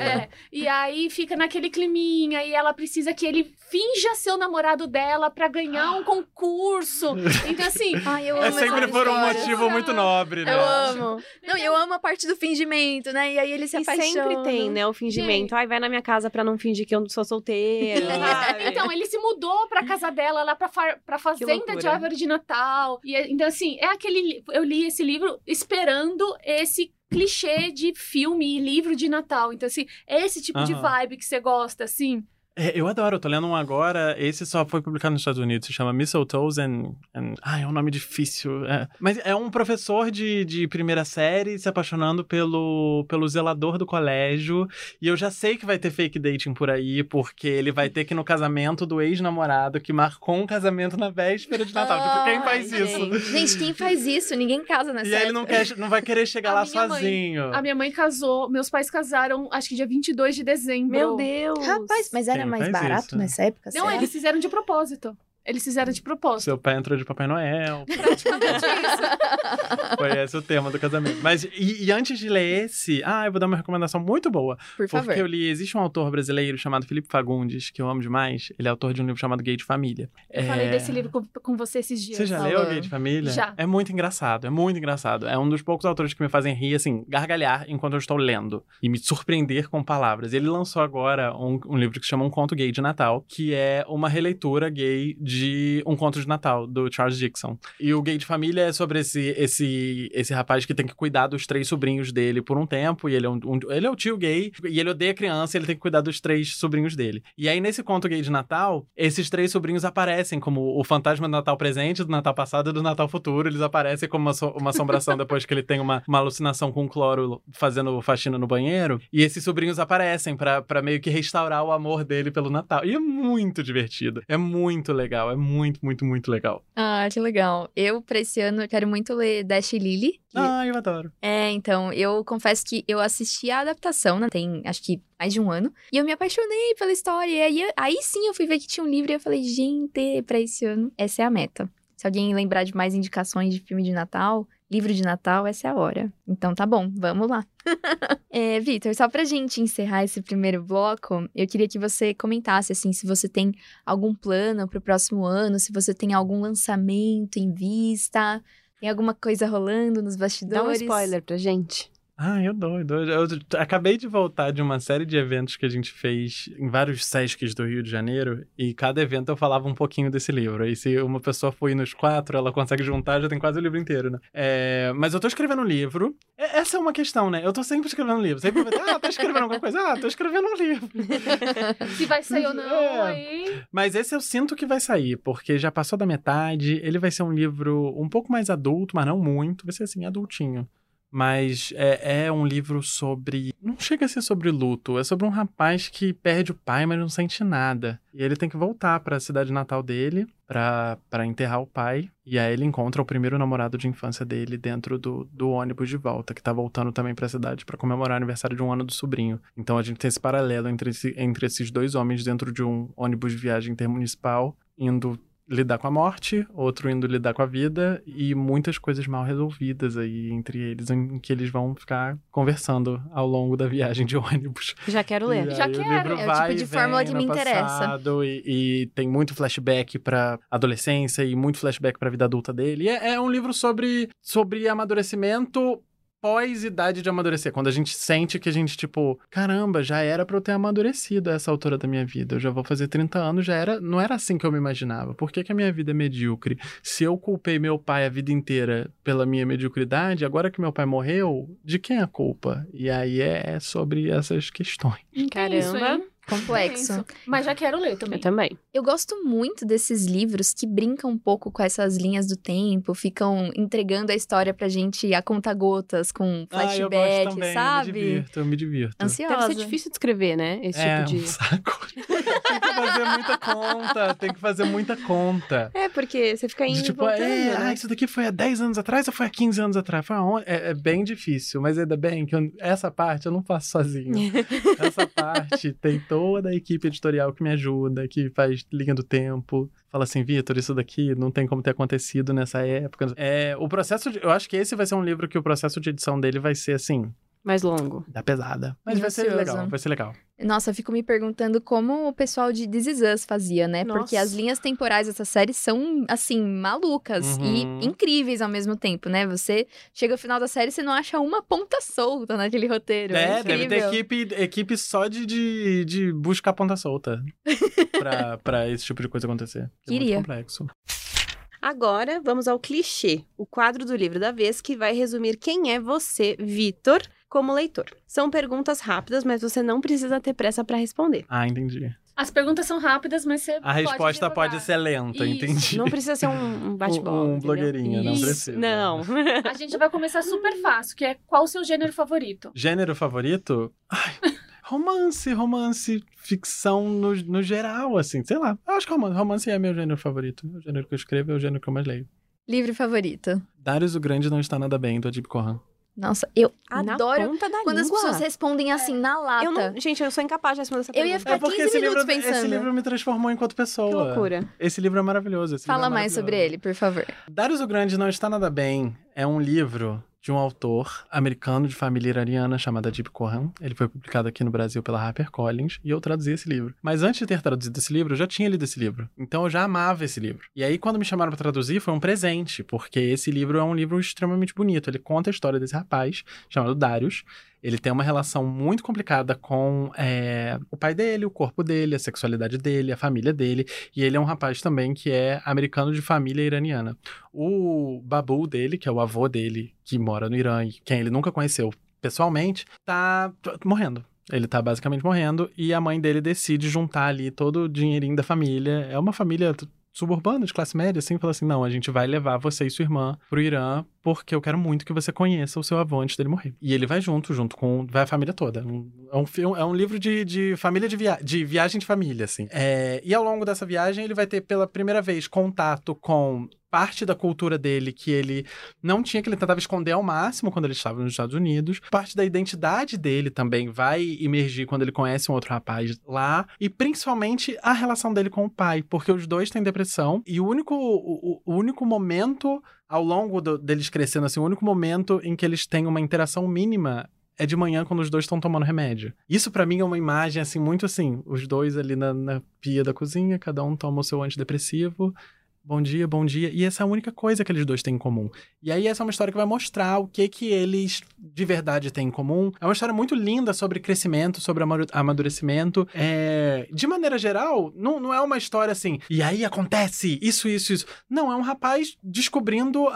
É, e aí fica naquele climinha, e ela precisa que ele finja ser o namorado dela pra ganhar um concurso. Então, assim, Ai, eu É amo sempre essas por um motivo muito nobre, né? Eu amo. Não, e eu amo a parte do fingimento, né? E aí ele se E apaixona. sempre tem, né, o fingimento. Ai, vai na minha casa pra não fingir que eu sou solteira? Então, ele se mudou pra casa dela, lá pra, pra fazenda de árvore de Natal. E, é- então, assim, é aquele. Eu li esse livro esperando esse clichê de filme e livro de Natal. Então, assim, é esse tipo de Aham. vibe que você gosta, assim. É, eu adoro, eu tô lendo um agora. Esse só foi publicado nos Estados Unidos, se chama Mistletoes and. and ah, é um nome difícil. é. Mas é um professor de, de primeira série se apaixonando pelo, pelo zelador do colégio. E eu já sei que vai ter fake dating por aí, porque ele vai ter que ir no casamento do ex-namorado que marcou um casamento na véspera de Natal. tipo, quem faz isso? Gente, Gente, quem faz isso? Ninguém casa nessa E aí ele não, época. quer, não vai querer chegar A lá minha mãe- sozinho. A minha mãe casou, meus pais casaram, acho que dia 22 de dezembro. Meu Deus! Rapaz, mas era mais barato isso? nessa época? Não, será? eles fizeram de propósito. Eles fizeram de propósito. Seu pai entrou de Papai Noel. Praticamente isso. Foi esse o tema do casamento. Mas, e, e antes de ler esse, ah, eu vou dar uma recomendação muito boa. Por favor. Porque eu li, existe um autor brasileiro chamado Felipe Fagundes, que eu amo demais. Ele é autor de um livro chamado Gay de Família. Eu É, falei desse livro com, com você esses dias. Você já Falou. leu Gay de Família? Já. É muito engraçado, é muito engraçado. É um dos poucos autores que me fazem rir, assim, gargalhar enquanto eu estou lendo. E me surpreender com palavras. Ele lançou agora um, um livro que se chama Um Conto Gay de Natal, que é uma releitura gay de Um Conto de Natal, do Charles Dixon. E o Gay de Família é sobre esse, esse, esse rapaz que tem que cuidar dos três sobrinhos dele por um tempo. E ele é, um, um- ele é o tio gay, e ele odeia criança, e ele tem que cuidar dos três sobrinhos dele. E aí, nesse conto gay de Natal, esses três sobrinhos aparecem como o fantasma do Natal presente, do Natal passado e do Natal futuro. Eles aparecem como uma, so- uma assombração depois que ele tem uma, uma alucinação com cloro fazendo faxina no banheiro. E esses sobrinhos aparecem pra meio que restaurar o amor dele pelo Natal. E é muito divertido. É muito legal. É muito, muito, muito legal. Ah, que legal. Eu, pra esse ano, eu quero muito ler Dash e Lily. que- Ah, eu adoro. É, então, eu confesso que eu assisti a adaptação, né? Tem, acho que, mais de um ano. E eu me apaixonei pela história. E aí, aí sim eu fui ver que tinha um livro e eu falei, gente, pra esse ano, essa é a meta. Se alguém lembrar de mais indicações de filme de Natal, livro de Natal, essa é a hora. Então tá bom, vamos lá. é, Vitor, só pra gente encerrar esse primeiro bloco, eu queria que você comentasse, assim, se você tem algum plano pro próximo ano, se você tem algum lançamento em vista, tem alguma coisa rolando nos bastidores. Dá um spoiler pra gente. Ah, eu dou, eu dou. Eu acabei de voltar de uma série de eventos que a gente fez em vários Sescs do Rio de Janeiro, e cada evento eu falava um pouquinho desse livro. Aí se uma pessoa for nos quatro, ela consegue juntar, já tem quase o livro inteiro, né? É, mas eu tô escrevendo um livro. É- Essa é uma questão, né? Eu tô sempre escrevendo um livro. Sempre vai ter, ah, tô escrevendo alguma coisa. Ah, tô escrevendo um livro. Se vai sair ou não, É. aí. Mas esse eu sinto que vai sair, porque já passou da metade. Ele vai ser um livro um pouco mais adulto, mas não muito. Vai ser assim, adultinho. Mas é, é, um livro sobre. Não chega a ser sobre luto, é sobre um rapaz que perde o pai, mas não sente nada. E ele tem que voltar para a cidade natal dele para enterrar o pai. E aí ele encontra o primeiro namorado de infância dele dentro do, do ônibus de volta, que tá voltando também para a cidade para comemorar o aniversário de um ano do sobrinho. Então a gente tem esse paralelo entre, esse, entre esses dois homens dentro de um ônibus de viagem intermunicipal, indo lidar com a morte, outro indo lidar com a vida e muitas coisas mal resolvidas aí entre eles, em que eles vão ficar conversando ao longo da viagem de ônibus. Já quero ler. Já quero. É o tipo de fórmula que me interessa. E, e, tem muito flashback pra adolescência e muito flashback pra vida adulta dele. É, é um livro sobre, sobre amadurecimento pós-idade de amadurecer. Quando a gente sente que a gente, tipo, caramba, já era pra eu ter amadurecido a essa altura da minha vida. Eu já vou fazer 30 anos, já era. Não era assim que eu me imaginava. Por que, que a minha vida é medíocre? Se eu culpei meu pai a vida inteira pela minha mediocridade, agora que meu pai morreu, de quem é a culpa? E aí é sobre essas questões. Caramba. Complexo. É Mas já quero ler também. Eu também. Eu gosto muito desses livros que brincam um pouco com essas linhas do tempo, ficam entregando a história pra gente a conta-gotas, com flashback, ah, eu gosto também. sabe? Eu me divirto, eu me divirto. Ansiosa. Deve ser difícil de escrever, né? Esse é, tipo de. Um saco. tem que fazer muita conta, tem que fazer muita conta. É, porque você fica indo. tipo, voltando, é, né? ah, isso daqui foi há 10 anos atrás ou foi há 15 anos atrás? Foi aonde? É, é bem difícil, mas ainda bem que eu- essa parte eu não faço sozinho. Essa parte tem toda a equipe editorial que me ajuda, que faz linha do tempo. Fala assim, Vitor, isso daqui não tem como ter acontecido nessa época. É, o processo, de- eu acho que esse vai ser um livro que o processo de edição dele vai ser assim, Mais longo. da pesada. Mas vai ser legal, vai ser legal. Nossa, eu fico me perguntando como o pessoal de This Is Us fazia, né? Porque Nossa. as linhas temporais dessa série são, assim, malucas Uhum. e incríveis ao mesmo tempo, né? Você chega ao final da série e você não acha uma ponta solta naquele roteiro. É, É, deve ter equipe, equipe só de, de, de buscar ponta solta pra, pra esse tipo de coisa acontecer. É Queria. muito complexo. Agora, vamos ao clichê, o quadro do livro da vez que vai resumir quem é você, Vitor, como leitor. São perguntas rápidas, mas você não precisa ter pressa para responder. Ah, entendi. As perguntas são rápidas, mas você A pode resposta pode ser lenta, Isso. entendi. Não precisa ser um, um bate-bola. Um entendeu? blogueirinha, não precisa. Não. A gente vai começar super fácil, que é qual o seu gênero favorito? Gênero favorito? Ai, romance, romance, ficção no, no geral, assim, sei lá. Eu acho que romance, romance é meu gênero favorito. O gênero que eu escrevo, é o gênero que eu mais leio. Livro favorito. Darius o Grande não está nada bem, do Adib Kohan. Nossa, eu Na adoro ponta da quando as língua. pessoas respondem assim na lata. Eu não, gente, eu sou incapaz de responder essa Eu ia pergunta. ficar É porque 15 esse livro, minutos esse pensando. livro me transformou enquanto pessoa. Que loucura. Esse livro é maravilhoso. esse Fala é mais sobre maravilhoso. ele, por favor. Darius o Grande não está nada bem. É um livro de um autor americano de família iraniana chamado Adib Kohan. Ele foi publicado aqui no Brasil pela HarperCollins e eu traduzi esse livro. Mas antes de ter traduzido esse livro, eu já tinha lido esse livro. Então eu já amava esse livro. E aí quando me chamaram para traduzir, foi um presente, porque esse livro é um livro extremamente bonito. Ele conta a história desse rapaz chamado Darius. Ele tem uma relação muito complicada com é, o pai dele, o corpo dele, a sexualidade dele, a família dele. E ele é um rapaz também que é americano de família iraniana. O babu dele, que é o avô dele, que mora no Irã quem ele nunca conheceu pessoalmente, tá morrendo. Ele tá basicamente morrendo e a mãe dele decide juntar ali todo o dinheirinho da família. É uma família suburbana, de classe média, assim, fala assim: não, a gente vai levar você e sua irmã pro Irã porque eu quero muito que você conheça o seu avô antes dele morrer. E ele vai junto, junto com. Vai a família toda. É um, é um livro de, de família de, via, de viagem de família, assim. É, e ao longo dessa viagem, ele vai ter pela primeira vez contato com parte da cultura dele que ele não tinha, que ele tentava esconder ao máximo quando ele estava nos Estados Unidos. Parte da identidade dele também vai emergir quando ele conhece um outro rapaz lá. E principalmente a relação dele com o pai, porque os dois têm depressão. E o único, o, o único momento ao longo do- deles crescendo, assim, o único momento em que eles têm uma interação mínima é de manhã quando os dois estão tomando remédio. Isso pra mim é uma imagem assim muito assim, os dois ali na, na pia da cozinha, cada um toma o seu antidepressivo. Bom dia, bom dia. E essa é a única coisa que eles dois têm em comum. E aí essa é uma história que vai mostrar o que que eles de verdade têm em comum. É uma história muito linda sobre crescimento, sobre amadu- amadurecimento. É... De maneira geral, não, não é uma história assim, e aí acontece isso, isso, isso. Não, é um rapaz descobrindo a,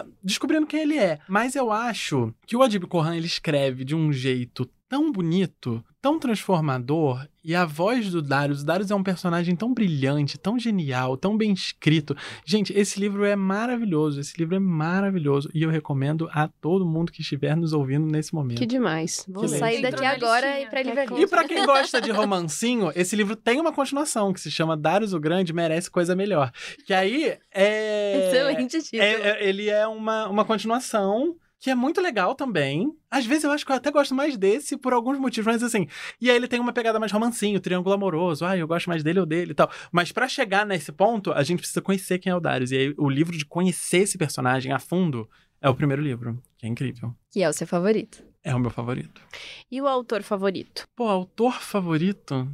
a- descobrindo quem ele é. Mas eu acho que o Adib Kohan ele escreve de um jeito tão bonito, tão transformador e a voz do Darius, o Darius é um personagem tão brilhante, tão genial, tão bem escrito. Gente, esse livro é maravilhoso, esse livro é maravilhoso e eu recomendo a todo mundo que estiver nos ouvindo nesse momento. Que demais. Vou Que. Sair daqui agora e pra Quer livraria. E pra quem gosta de romancinho, esse livro tem uma continuação que se chama Darius o Grande Merece Coisa Melhor. Que aí é. Excelente título. É, é- ele é uma, uma continuação que é muito legal também. Às vezes eu acho que eu até gosto mais desse por alguns motivos, mas assim. E aí ele tem uma pegada mais romancinho, triângulo amoroso. Ah, eu gosto mais dele ou dele e tal. Mas pra chegar nesse ponto, a gente precisa conhecer quem é o Darius. E aí o livro de conhecer esse personagem a fundo é o primeiro livro, que é incrível. Que é o seu favorito. É o meu favorito. E o autor favorito? Pô, autor favorito?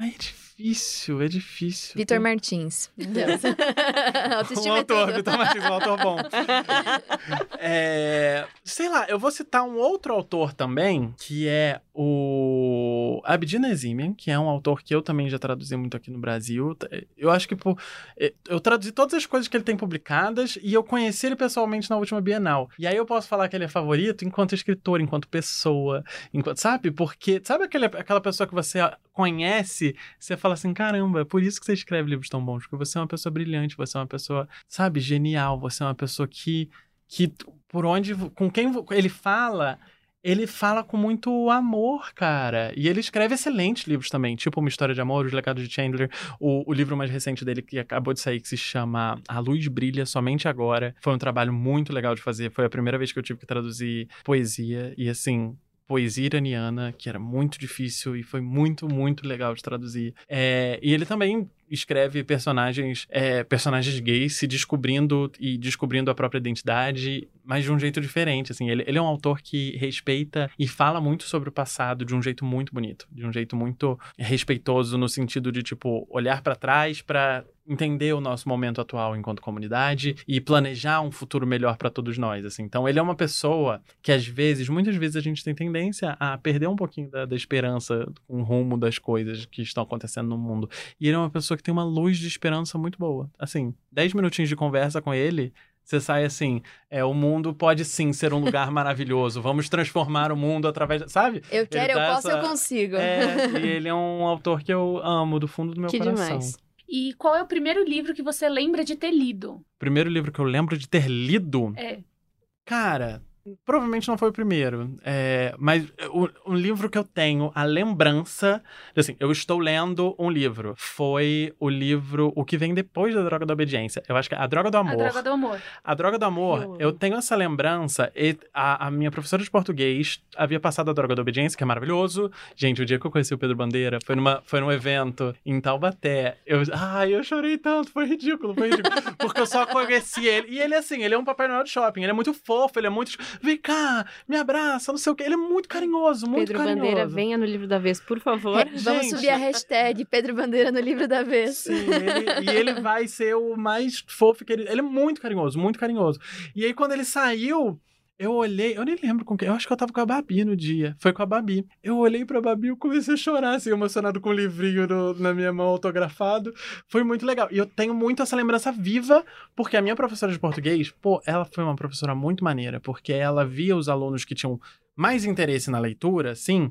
Ai, é difícil, é difícil. Vitor Tem- Martins. Meu Deus. Um é autor, tudo. Vitor Martins, um autor bom. É, sei lá, eu vou citar um outro autor também, que é o Nezimian, que é um autor que eu também já traduzi muito aqui no Brasil. Eu acho que por, eu traduzi todas as coisas que ele tem publicadas e eu conheci ele pessoalmente na última Bienal. E aí eu posso falar que ele é favorito enquanto escritor, enquanto pessoa, enquanto, sabe? Porque sabe aquele, aquela pessoa que você conhece, você fala assim, caramba, é por isso que você escreve livros tão bons, porque você é uma pessoa brilhante, você é uma pessoa, sabe, genial, você é uma pessoa que que por onde com quem ele fala ele fala com muito amor, cara. E ele escreve excelentes livros também, tipo Uma História de Amor, Os Legados de Chandler, o, o livro mais recente dele que acabou de sair, que se chama A Luz Brilha Somente Agora. Foi um trabalho muito legal de fazer, foi a primeira vez que eu tive que traduzir poesia, e assim, poesia iraniana, que era muito difícil e foi muito, muito legal de traduzir. É, e ele também escreve personagens é, personagens gays se descobrindo e descobrindo a própria identidade, mas de um jeito diferente, assim. Ele, ele é um autor que respeita e fala muito sobre o passado de um jeito muito bonito, de um jeito muito respeitoso no sentido de, tipo, olhar para trás para entender o nosso momento atual enquanto comunidade e planejar um futuro melhor para todos nós, assim. Então, ele é uma pessoa que às vezes, muitas vezes a gente tem tendência a perder um pouquinho da, da esperança com o rumo das coisas que estão acontecendo no mundo. E ele é uma pessoa que tem uma luz de esperança muito boa. Assim, 10 minutinhos de conversa com ele, você sai assim, é, o mundo pode sim ser um lugar maravilhoso. Vamos transformar o mundo através, sabe? Eu quero, eu posso, essa- eu consigo. É, e ele é um autor que eu amo do fundo do meu Que coração. demais. E qual é o primeiro livro que você lembra de ter lido? O primeiro livro que eu lembro de ter lido, É. cara, provavelmente não foi o primeiro, é, mas o, o livro que eu tenho, a lembrança, assim, eu estou lendo um livro, foi o livro O que vem depois da Droga da Obediência. Eu acho que é A Droga do A Amor. Droga do Amor. A Droga do Amor, Eu eu, tenho essa lembrança. E a, a minha professora de português havia passado a Droga da Obediência, que é maravilhoso. Gente, o dia que eu conheci o Pedro Bandeira foi, numa, foi num evento em Taubaté. Eu, ai, eu chorei tanto, foi ridículo, foi ridículo. porque eu só conheci ele. E ele, assim, ele é um Papai Noel de shopping. Ele é muito fofo, ele é muito. Vem cá, me abraça, não sei o quê. Ele é muito carinhoso, muito Pedro carinhoso. Bandeira, venha no livro da vez, por favor. É, Vamos gente. subir a hashtag Pedro Bandeira no livro da vez. Sim, ele- e ele vai ser o mais fofo que ele. Ele é muito carinhoso, muito carinhoso. E aí, quando ele saiu, eu olhei, eu nem lembro com quem. Eu acho que eu tava com a Babi no dia. Foi com a Babi. Eu olhei pra Babi e comecei a chorar, assim, emocionado com o livrinho no- na minha mão autografado. Foi muito legal. E eu tenho muito essa lembrança viva, porque a minha professora de português, pô, ela foi uma professora muito maneira, porque ela via os alunos que tinham mais interesse na leitura, sim.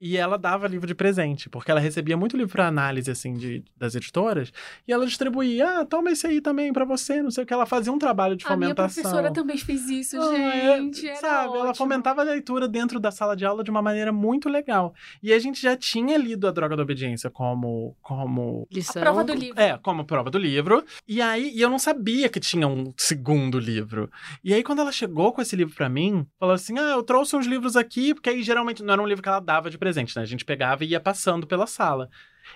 E ela dava livro de presente, porque ela recebia muito livro para análise, assim, de, das editoras. E ela distribuía, ah, toma esse aí também pra você, não sei o que. Ela fazia um trabalho de A minha fomentação. professora também fez isso, Ah, é, gente. era sabe, ela ótimo. fomentava a leitura dentro da sala de aula de uma maneira muito legal. E a gente já tinha lido A Droga da Obediência como, como Lição. A prova do livro. é, como prova do livro. E aí, e eu não sabia que tinha um segundo livro. E aí, quando ela chegou com esse livro pra mim, falou assim: Ah, eu trouxe uns livros aqui, porque aí geralmente não era um livro que ela dava de presente, né? A gente pegava e ia passando pela sala.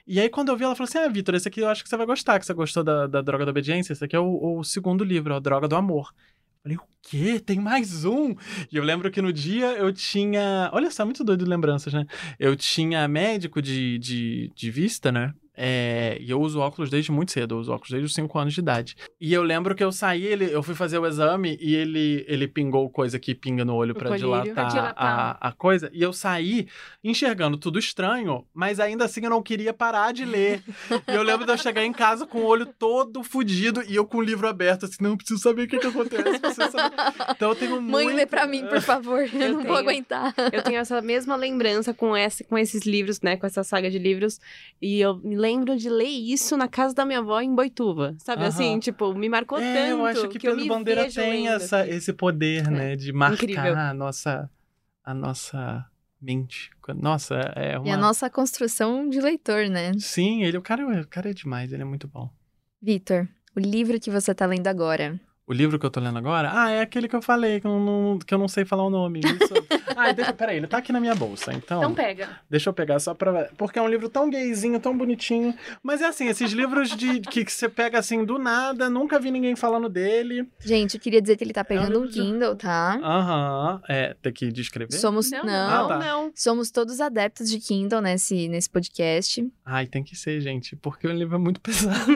E aí, quando eu vi, ela falou assim: Ah, Vitor, esse aqui eu acho que você vai gostar, que você gostou da, da Droga da Obediência. Esse aqui é o, o segundo livro, A Droga do Amor. Eu Falei, o quê? Tem mais um? E eu lembro que no dia eu tinha. Olha só, muito doido de lembranças, né? Eu tinha médico de, de, de vista, né? É, e eu uso óculos desde muito cedo, eu uso óculos desde os 5 anos de idade. E eu lembro que eu saí, ele, eu fui fazer o exame e ele, ele pingou coisa que pinga no olho colírio. dilatar, dilatar. A, a coisa. E eu saí enxergando tudo estranho, mas ainda assim eu não queria parar de ler. e eu lembro de eu chegar em casa com o olho todo fudido e eu com o livro aberto, assim, não, preciso saber o que, que acontece. Então eu tenho Mãe, muito... lê pra mim, por favor. Eu, Eu não vou tenho. aguentar. Eu tenho essa mesma lembrança com, essa, com esses livros, né? Com essa saga de livros. E eu me lembro de ler isso na casa da minha avó em Boituva. Sabe Aham. assim? Tipo, me marcou É, tanto. eu acho que, eu Pedro Bandeira tem essa, esse poder, né? De marcar Incrível. a nossa, a nossa mente. Nossa, é uma... E a nossa construção de leitor, né? Sim, ele, o, cara, o cara é demais, ele é muito bom. Vitor, o livro que você tá lendo agora. O livro que eu tô lendo agora? Ah, é aquele que eu falei, que eu não, que eu não sei falar o nome. Isso... ah, deixa, peraí, ele tá aqui na minha bolsa, então... Então pega. Deixa eu pegar só pra. Porque é um livro tão gayzinho, tão bonitinho. Mas é assim, esses livros de que que você pega assim do nada, nunca vi ninguém falando dele. Gente, eu queria dizer que ele tá pegando um livro de- Kindle, tá? Aham. É, tem que descrever? Somos. Não, Não. Ah, tá. não. Somos todos adeptos de Kindle nesse, nesse podcast. Ai, tem que ser, gente, porque o livro é muito pesado.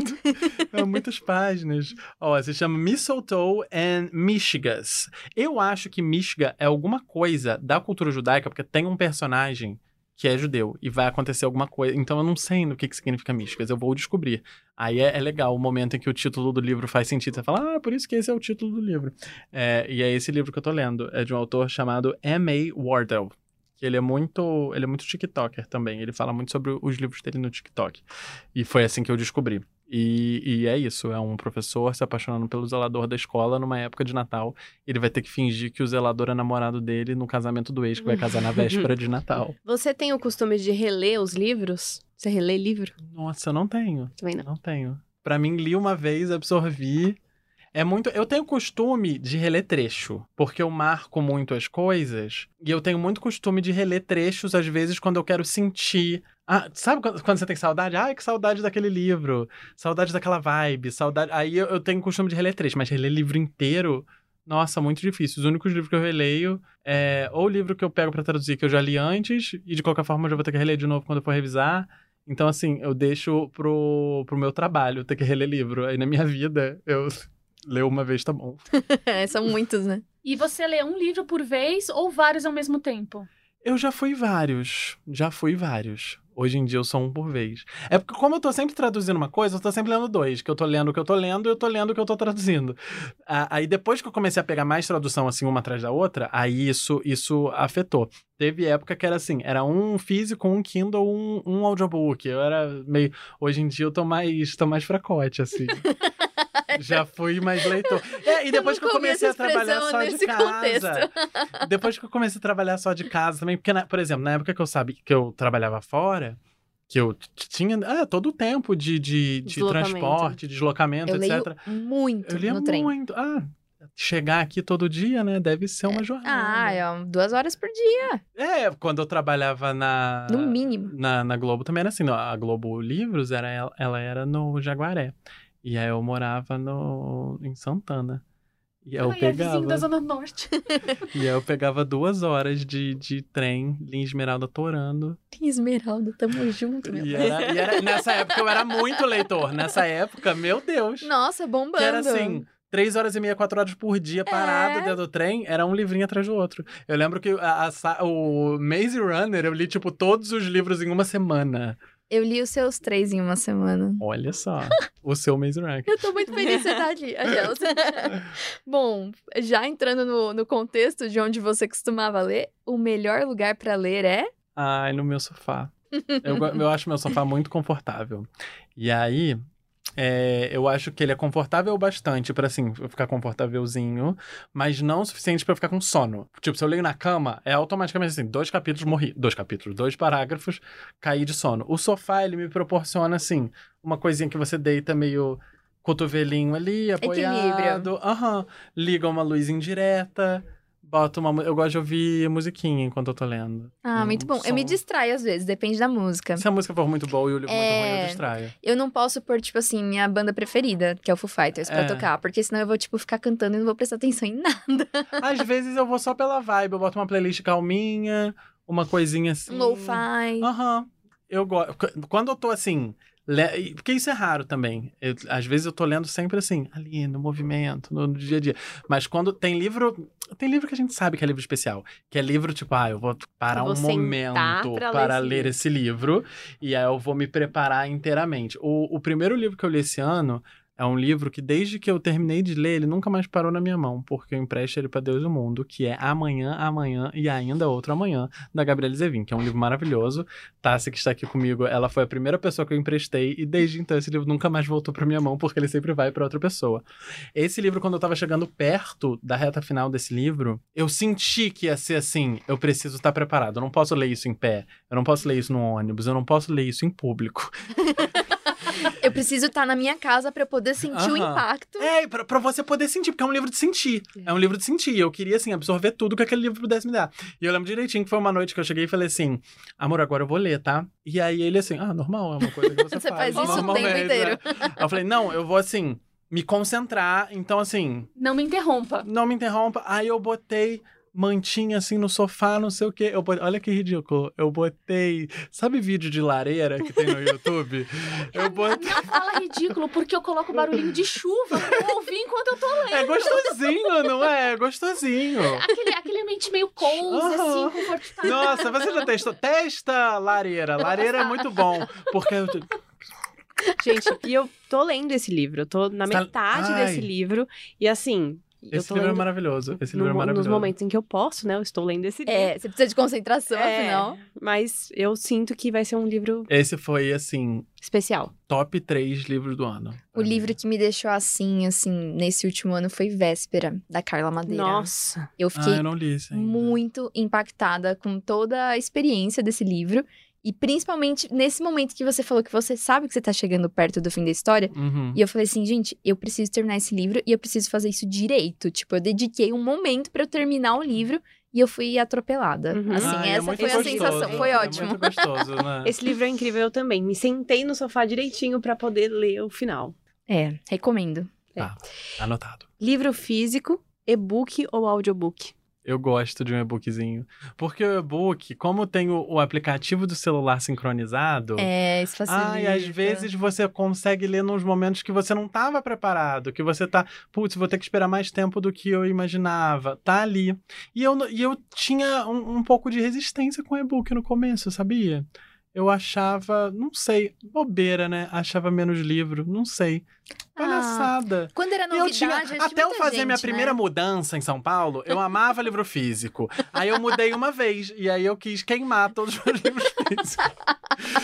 é muitas páginas. Ó, se chama Mistletoe and Michigas. Eu acho que Michiga é alguma coisa da cultura judaica, porque tem um personagem que é judeu e vai acontecer alguma coisa. Então eu não sei no que, que significa Michigas, eu vou descobrir. Aí é, é legal o momento em que o título do livro faz sentido. Você fala, ah, por isso que esse é o título do livro. É, e é esse livro que eu tô lendo. É de um autor chamado M.A. Wardell. Que ele é muito. Ele é muito TikToker também. Ele fala muito sobre os livros dele no TikTok. E foi assim que eu descobri. E, e é isso, é um professor se apaixonando pelo zelador da escola numa época de Natal. Ele vai ter que fingir que o zelador é namorado dele no casamento do ex, que vai casar na véspera de Natal. Você tem o costume de reler os livros? Você relê livro? Nossa, eu não tenho. Também não. Não tenho. Pra mim, li uma vez, absorvi. É muito. Eu tenho costume de reler trecho, porque eu marco muito as coisas. E eu tenho muito costume de reler trechos, às vezes, quando eu quero sentir. Ah, sabe quando, você tem saudade? Ai, que saudade daquele livro. Saudade daquela vibe. Saudade. Aí eu, eu tenho costume de reler trecho, mas reler livro inteiro. Nossa, muito difícil. Os únicos livros que eu releio é ou o livro que eu pego pra traduzir que eu já li antes, e de qualquer forma eu já vou ter que reler de novo quando eu for revisar. Então, assim, eu deixo pro, pro meu trabalho ter que reler livro. Aí na minha vida, eu ler uma vez tá bom. São muitos, né? E você lê um livro por vez ou vários ao mesmo tempo? Eu já fui vários. Já fui vários. Hoje em dia eu sou um por vez. É porque, como eu tô sempre traduzindo uma coisa, eu tô sempre lendo dois. Que eu tô lendo o que eu tô lendo e eu tô lendo o que eu tô traduzindo. Ah, Aí depois que eu comecei a pegar mais tradução, assim, uma atrás da outra, aí isso, isso afetou. Teve época que era assim, era um físico, um Kindle, um, um audiobook. Eu era meio. Hoje em dia eu tô mais, tô mais fracote, assim. Já fui mais leitor. É, e depois que eu comecei a trabalhar só de casa. contexto. Depois que eu comecei a trabalhar só de casa também, porque, na- por exemplo, na época que eu sabia que eu trabalhava fora, que eu tinha ah, todo o tempo de, de, de Deslocamento. transporte, deslocamento, Eu leio etc. muito Eu lia no trem. muito. Ah, chegar aqui todo dia, né? Deve ser uma jornada. Ah, é duas horas por dia, É, quando eu trabalhava na. no mínimo. Na, na Globo também era assim, a Globo Livros, era, ela era no Jaguaré. E aí eu morava no, em Santana. E aí eu Ai, é vizinho pegava. da Zona Norte. E aí eu pegava duas horas de, de trem, linha Esmeralda torando. Esmeralda, tamo junto, meu E era, e era- nessa época eu era muito leitor. Nessa época, meu Deus. Nossa, bombando. Que era assim, três horas e meia, quatro horas por dia parado É. dentro do trem, era um livrinho atrás do outro. Eu lembro que a- a o Maze Runner, eu li, tipo, todos os livros em uma semana. Eu li os seus três em uma semana. Olha só, o seu Maze Runner. Eu tô muito feliz de você estar ali, aquelas. Bom, já entrando no, no contexto de onde você costumava ler, o melhor lugar pra ler é. Ai, no meu sofá. Eu, eu acho meu sofá muito confortável. E aí, é, eu acho que ele é confortável bastante pra, assim, ficar confortávelzinho, mas não o suficiente pra eu ficar com sono. Tipo, se eu leio na cama, é automaticamente assim, dois capítulos, morri. Dois capítulos, dois parágrafos, caí de sono. O sofá, ele me proporciona, assim, uma coisinha que você deita meio cotovelinho ali, apoiado. Aham. Liga uma luz indireta. Bota uma. Eu gosto de ouvir musiquinha enquanto eu tô lendo. Ah, Um muito bom. Eu me som. distraio às vezes, depende da música. Se a música for muito boa e o livro muito ruim, É. eu distraio. Eu não posso pôr, tipo assim, minha banda preferida, que é o Foo Fighters, pra É. tocar, porque senão eu vou, tipo, ficar cantando e não vou prestar atenção em nada. Às vezes eu vou só pela vibe, eu boto uma playlist calminha, uma coisinha assim. Lo-fi. Aham. Eu gosto. Quando eu tô assim, Le- Porque isso é raro também. Eu- às vezes eu tô lendo sempre assim, ali no movimento, no, no dia a dia. Mas quando tem livro. Tem livro que a gente sabe que é livro especial. Que é livro tipo, ah, eu vou parar Eu vou um momento ler para ler livro. esse livro. E aí eu vou me preparar inteiramente. O, o primeiro livro que eu li esse ano. É um livro que, desde que eu terminei de ler, ele nunca mais parou na minha mão, porque eu empresto ele para Deus e o Mundo, que é Amanhã, Amanhã e Ainda Outro Amanhã, da Gabriela Zevin, que é um livro maravilhoso. Tassi, que está aqui comigo, ela foi a primeira pessoa que eu emprestei, e desde então esse livro nunca mais voltou para minha mão, porque ele sempre vai para outra pessoa. Esse livro, quando eu tava chegando perto da reta final desse livro, eu senti que ia ser assim: eu preciso estar preparado. Eu não posso ler isso em pé, eu não posso ler isso no ônibus, eu não posso ler isso em público. Eu preciso estar na minha casa pra eu poder sentir o Aham. impacto. É, pra, pra você poder sentir, porque é um livro de sentir. É um livro de sentir. Eu queria, assim, absorver tudo que aquele livro pudesse me dar. E eu lembro direitinho que foi uma noite que eu cheguei e falei assim: amor, agora eu vou ler, tá? E aí ele assim: ah, normal, é uma coisa que você, Você faz isso o tempo inteiro. né? Eu falei: não, eu vou assim. Me concentrar, então assim, Não me interrompa. não me interrompa. Aí eu botei mantinha assim no sofá, não sei o quê. Eu botei- olha que ridículo. Eu botei. Sabe vídeo de lareira que tem no YouTube? Eu botei. Não fala ridículo, porque eu coloco barulhinho de chuva pra eu ouvir enquanto eu tô lendo. É gostosinho, não é? É gostosinho. Aquele, aquele ambiente meio cozy, Aham. assim, confortável. Nossa, você já testou? Testa lareira. Lareira é muito bom. Porque eu. Gente, e eu tô lendo esse livro. Eu tô na tá- metade Ai. desse livro. E assim. Eu Esse tô livro é lendo maravilhoso. Esse no livro é maravilhoso. nos momentos em que eu posso, né? Eu estou lendo esse livro. É, você precisa de concentração, É, afinal. Mas eu sinto que vai ser um livro Esse foi, assim, especial. top 3 livros do ano. O livro que me deixou assim, assim, nesse último ano foi Véspera, da Carla Madeira. Nossa. Eu Ah, fiquei eu não li isso ainda. muito impactada com toda a experiência desse livro. E principalmente nesse momento que você falou que você sabe que você tá chegando perto do fim da história. Uhum. E eu falei assim, gente, eu preciso terminar esse livro e eu preciso fazer isso direito. Tipo, eu dediquei um momento pra eu terminar o livro e eu fui atropelada. Uhum. Assim, Ai, é essa muito foi a gostoso. sensação. Foi É ótimo. muito gostoso, né? Esse livro é incrível eu também. Me sentei no sofá direitinho pra poder ler o final. É, recomendo. Anotado. Livro físico, e-book ou audiobook? Eu gosto de um e-bookzinho. Porque o e-book, como tem o, o aplicativo do celular sincronizado. É, isso facilita. Ai, às vezes você consegue ler nos momentos que você não estava preparado, que você tá, putz, vou ter que esperar mais tempo do que eu imaginava. Tá ali. E eu, e eu tinha um, um pouco de resistência com o e-book no começo, sabia? Eu achava, não sei, bobeira, né? Achava menos livro, não sei. Palhaçada. Quando era E eu novidade, tinha, que até eu fazer gente, minha primeira né? mudança em São Paulo, eu amava livro físico. Aí eu mudei uma vez, e aí eu quis queimar todos os meus livros físicos.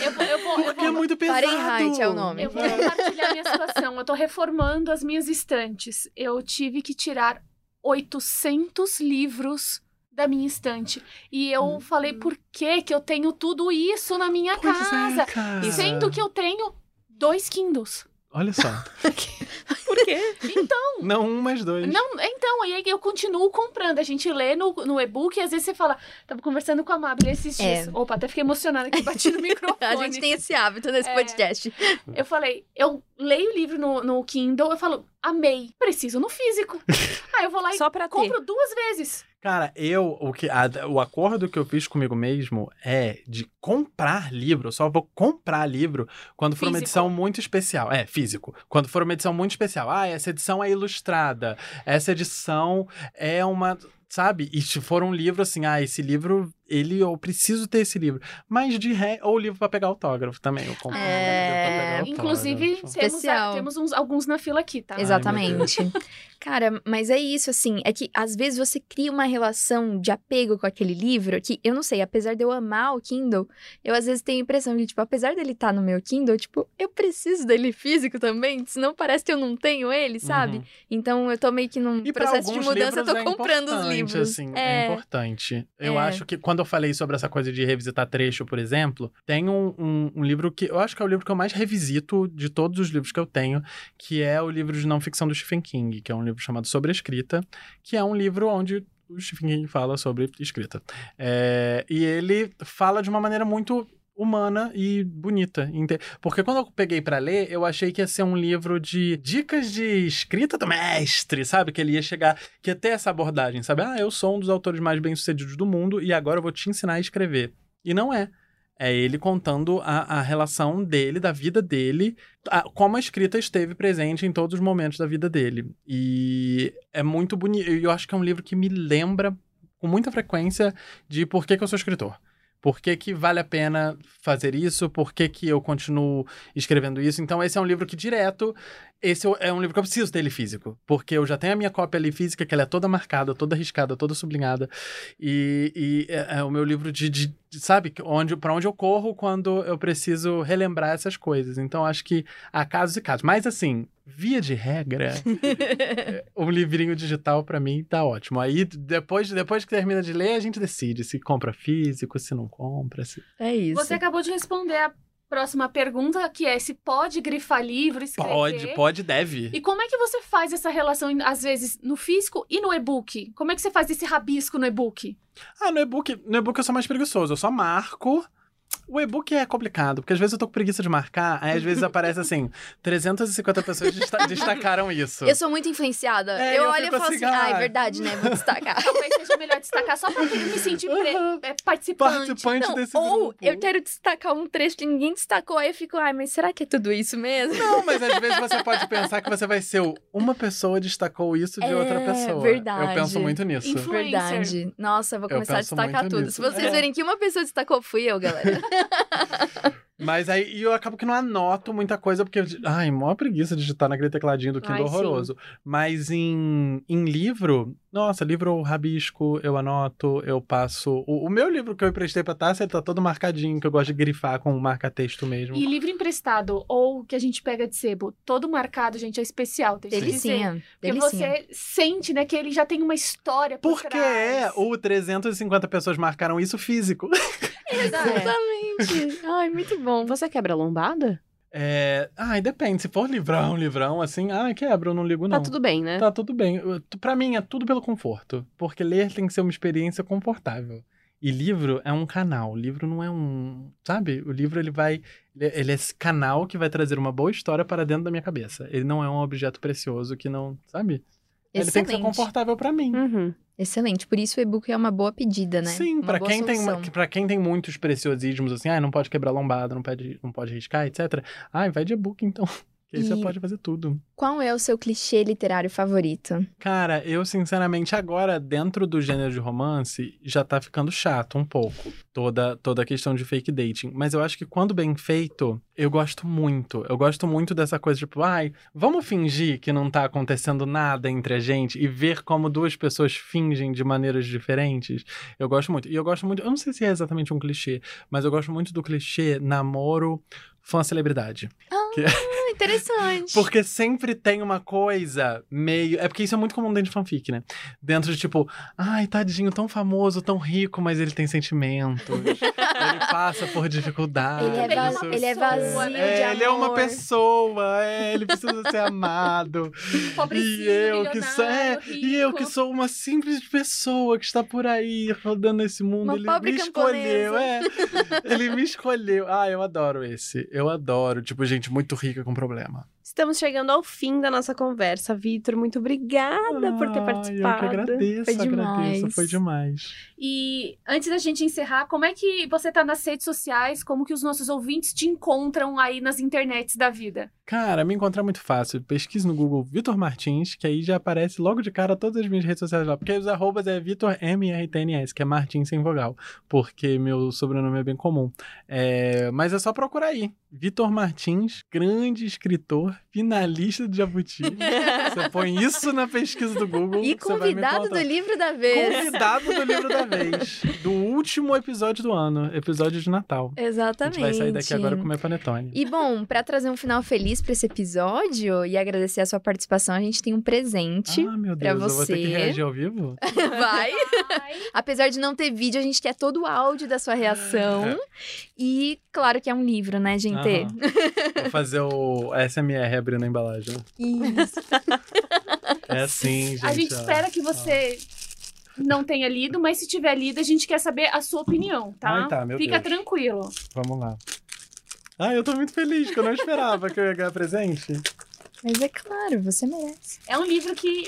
Eu vou, eu vou, eu Porque é vou, muito pesado. Fahrenheit é o nome. eu vou compartilhar minha situação. Eu tô reformando as minhas estantes. Eu tive que tirar 800 livros da minha estante. E eu falei, por que que eu tenho tudo isso na minha Pois é, casa? cara. Sendo que eu tenho dois Kindles. Olha só. Por quê? Então, Não um, mas dois. não, então, aí eu continuo comprando. A gente lê no, no e-book e às vezes você fala, tava conversando com a Mabel esses dias. É. Opa, até fiquei emocionada que bati no microfone. A gente tem esse hábito nesse É. podcast. Eu falei, eu leio o livro no, no Kindle, eu falo, amei, preciso no físico. Aí eu vou lá e Só pra ter. compro duas vezes. Cara, eu, o, que, a- o acordo que eu fiz comigo mesmo é de comprar livro. Eu só vou comprar livro quando for uma Físico. edição muito especial. É, físico. Quando for uma edição muito especial. Ah, essa edição é ilustrada. Essa edição é uma. Sabe? E se for um livro assim, ah, esse livro, ele, eu preciso ter esse livro. Mas de ré, ou livro pra pegar autógrafo também. Eu compro um É, livro pra pegar Inclusive, autógrafo. temos, a- Especial. temos uns, alguns na fila aqui, tá? Ai, Exatamente. Cara, mas é isso, assim, é que às vezes você cria uma relação de apego com aquele livro que, eu não sei, apesar de eu amar o Kindle, eu às vezes tenho a impressão que, tipo, apesar dele estar no meu Kindle, tipo, eu preciso dele físico também, senão parece que eu não tenho ele, sabe? Uhum. Então eu tô meio que num E processo de mudança, eu tô é comprando os livros. Assim, é. é, importante. Eu É. acho que quando eu falei sobre essa coisa de revisitar trecho, por exemplo, tem um, um- um livro que eu acho que é o livro que eu mais revisito de todos os livros que eu tenho, que é o livro de não ficção do Stephen King, que é um livro chamado Sobre Escrita, que é um livro onde o Stephen King fala sobre escrita. É, e ele fala de uma maneira muito humana e bonita. Porque quando eu peguei pra ler, eu achei que ia ser um livro de dicas de escrita do mestre, sabe? Que ele ia chegar, que ia ter essa abordagem, sabe? Ah, eu sou um dos autores mais bem-sucedidos do mundo e agora eu vou te ensinar a escrever. E não é. É ele contando a, a relação dele, da vida dele, a- como a escrita esteve presente em todos os momentos da vida dele. E é muito bonito. Eu acho que é um livro que me lembra com muita frequência de por que, que eu sou escritor. Por que, que vale a pena fazer isso? Por que, que eu continuo escrevendo isso? Então, esse é um livro que, direto, esse é um livro que eu preciso dele físico. Porque eu já tenho a minha cópia ali física, que ela é toda marcada, toda riscada, toda sublinhada. E, e é, é o meu livro de, de- de- sabe, onde, para onde eu corro quando eu preciso relembrar essas coisas. Então, acho que há casos e casos. Mas, assim, via de regra, um livrinho digital para mim tá ótimo. Aí, depois, depois que termina de ler, a gente decide se compra físico, se não compra. Se... É isso. Você acabou de responder a próxima pergunta, que é se pode grifar livro, escrever. Pode, pode, deve. E como é que você faz essa relação, às vezes, no físico e no e-book? Como é que você faz esse rabisco no e-book? Ah, no e-book, no e-book eu sou mais preguiçoso. Eu só marco. O e-book é complicado, porque às vezes eu tô com preguiça de marcar, aí às vezes aparece assim, 350 pessoas desta- destacaram isso. Eu sou muito influenciada. É, eu eu olho e falo assim, ah, é verdade, né? Vou destacar. Talvez seja melhor destacar só pra eu me sentir pre- é, participante. Participante Não, desse ou grupo. eu quero destacar um trecho que ninguém destacou, aí eu fico, ai, mas será que é tudo isso mesmo? Não, mas às vezes você pode pensar que você vai ser o uma pessoa destacou isso de outra É, pessoa. verdade. Eu penso muito nisso. Influ- Influencer. Verdade. Nossa, eu vou Eu começar a penso destacar tudo. nisso. Se vocês É. verem que uma pessoa destacou, fui eu, galera. Mas aí e eu acabo que não anoto muita coisa, porque, ai, maior preguiça de digitar naquele tecladinho do Kindle Ai, sim. horroroso. Mas em, em livro, nossa, livro eu rabisco, eu anoto, eu passo. O, o meu livro que eu emprestei pra Tássia, ele tá todo marcadinho, que eu gosto de grifar com marca-texto mesmo. E livro emprestado, ou que a gente pega de sebo, todo marcado, gente, é especial. Dizer. Delicinha. Porque Delicinha. você sente, né, que ele já tem uma história por Porque é, trás. o 350 pessoas marcaram isso físico. Exatamente. Ai, muito bom. Você quebra a lombada? É. Ai, depende. Se for livrão, livrão, assim, ai, quebra, eu não ligo, não. Tá tudo bem, né? Tá tudo bem. Pra mim é tudo pelo conforto. Porque ler tem que ser uma experiência confortável. E livro é um canal. Livro não é um. Sabe? O livro ele vai. Ele é- ele é esse canal que vai trazer uma boa história para dentro da minha cabeça. Ele não é um objeto precioso que não. Sabe? Ele tem que ser confortável pra mim. Uhum. Excelente. Por isso o e-book é uma boa pedida, né? Sim, boa quem, tem, quem tem muitos preciosismos, assim, ah, não pode quebrar lombada, não pode, não pode riscar, etc. Ah, vai de e-book então. Aí você E- pode fazer tudo. Qual é o seu clichê literário favorito? Cara, eu sinceramente agora, dentro do gênero de romance, já tá ficando chato um pouco. Toda, toda a questão de fake dating. Mas eu acho que quando bem feito, eu gosto muito. Eu gosto muito dessa coisa, tipo, ai, vamos fingir que não tá acontecendo nada entre a gente e ver como duas pessoas fingem de maneiras diferentes. Eu gosto muito. E eu gosto muito, eu não sei se é exatamente um clichê, mas eu gosto muito do clichê namoro fã-celebridade. Ah, interessante. Porque sempre tem uma coisa meio. É porque isso é muito comum dentro de fanfic, né? Dentro de tipo, ai, tadinho, tão famoso, tão rico, mas ele tem sentimentos. ele passa por dificuldades. Ele é, Tem va- uma ele é vazio né? de É, ele é uma pessoa, é, ele precisa ser amado. Pobrecinho, E eu que sou, é, e eu que sou uma simples pessoa que está por aí rodando esse mundo. Uma ele pobre me escolheu, camponesa. é. Ele me escolheu. Ah, eu adoro esse. Eu adoro, tipo, gente muito rica com problema. Estamos chegando ao fim da nossa conversa. Vitor, muito obrigada por ter participado. Eu que agradeço, Foi agradeço. demais. Foi demais. E antes da gente encerrar, como é que você tá nas redes sociais? Como que os nossos ouvintes te encontram aí nas internets da vida? Cara, me encontrar é muito fácil. Pesquise no Google Vitor Martins, que aí já aparece logo de cara todas as minhas redes sociais lá. Porque os arrobas é Vitor MRTNS, que é Martins sem vogal. Porque meu sobrenome é bem comum. É, Mas é só procurar aí. Vitor Martins, grande escritor, finalista do Jabuti. Você põe isso na pesquisa do Google. E você vai convidado do livro da vez. Convidado do livro da vez. Do último episódio do ano, episódio de Natal. Exatamente. A gente vai sair daqui agora comer panetone. E bom, pra trazer um final feliz pra esse episódio e agradecer a sua participação, a gente tem um presente. Ah, meu pra Deus, eu vou ter que você. reagir ao vivo? Vai! Ai, Apesar de não ter vídeo, a gente quer todo o áudio da sua reação. É. E claro que é um livro, né, gente? Vou fazer o SMR abrindo a embalagem. Isso. É assim, gente. a gente ó. espera que você não tenha lido, mas se tiver lido, a gente quer saber a sua opinião, tá? Ai, tá, meu Fica Deus. tranquilo. Vamos lá. Ah, eu tô muito feliz, que eu não esperava que eu ia ganhar presente. Mas é claro, você merece. É um livro que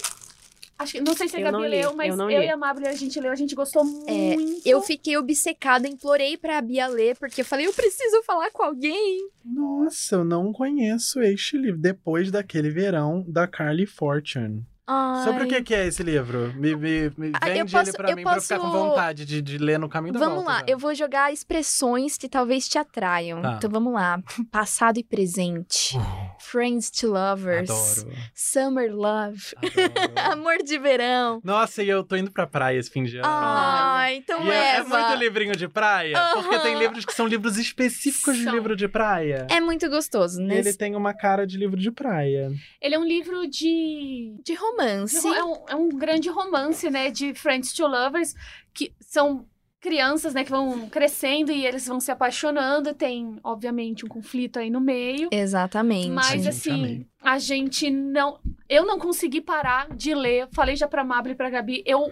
Acho que, não sei se a Eu Gabi leu, mas eu eu, e a Mabel a gente leu, a gente gostou É, muito. Eu fiquei obcecada, implorei pra Bia ler, porque eu falei, eu preciso falar com alguém. Nossa, eu não conheço este livro. Depois daquele verão da Carly Fortune. Sobre o Ai. que, que é esse livro? Me, me, me Ah, eu vende posso- ele pra eu mim pra eu ficar com posso- vontade de, de ler no caminho da Vamos volta. lá, já. eu vou jogar expressões que talvez te atraiam. Tá. Então vamos lá. Passado e presente. Friends to lovers. Adoro. Summer love. adoro. Amor de verão. Nossa, e eu tô indo pra praia esse fim de ano. Ah, então E é, é muito livrinho de praia, porque tem livros que são livros específicos de São. livro de praia. É muito gostoso, E né? ele tem uma cara de livro de praia. Ele é um livro de De romance. É um, é um grande romance, né, de Friends to Lovers, que são crianças, né, que vão crescendo e eles vão se apaixonando. Tem, obviamente, um conflito aí no meio. Exatamente. Mas, assim, a gente não... Eu não consegui parar de ler. Falei já pra Mabel e pra Gabi. Eu,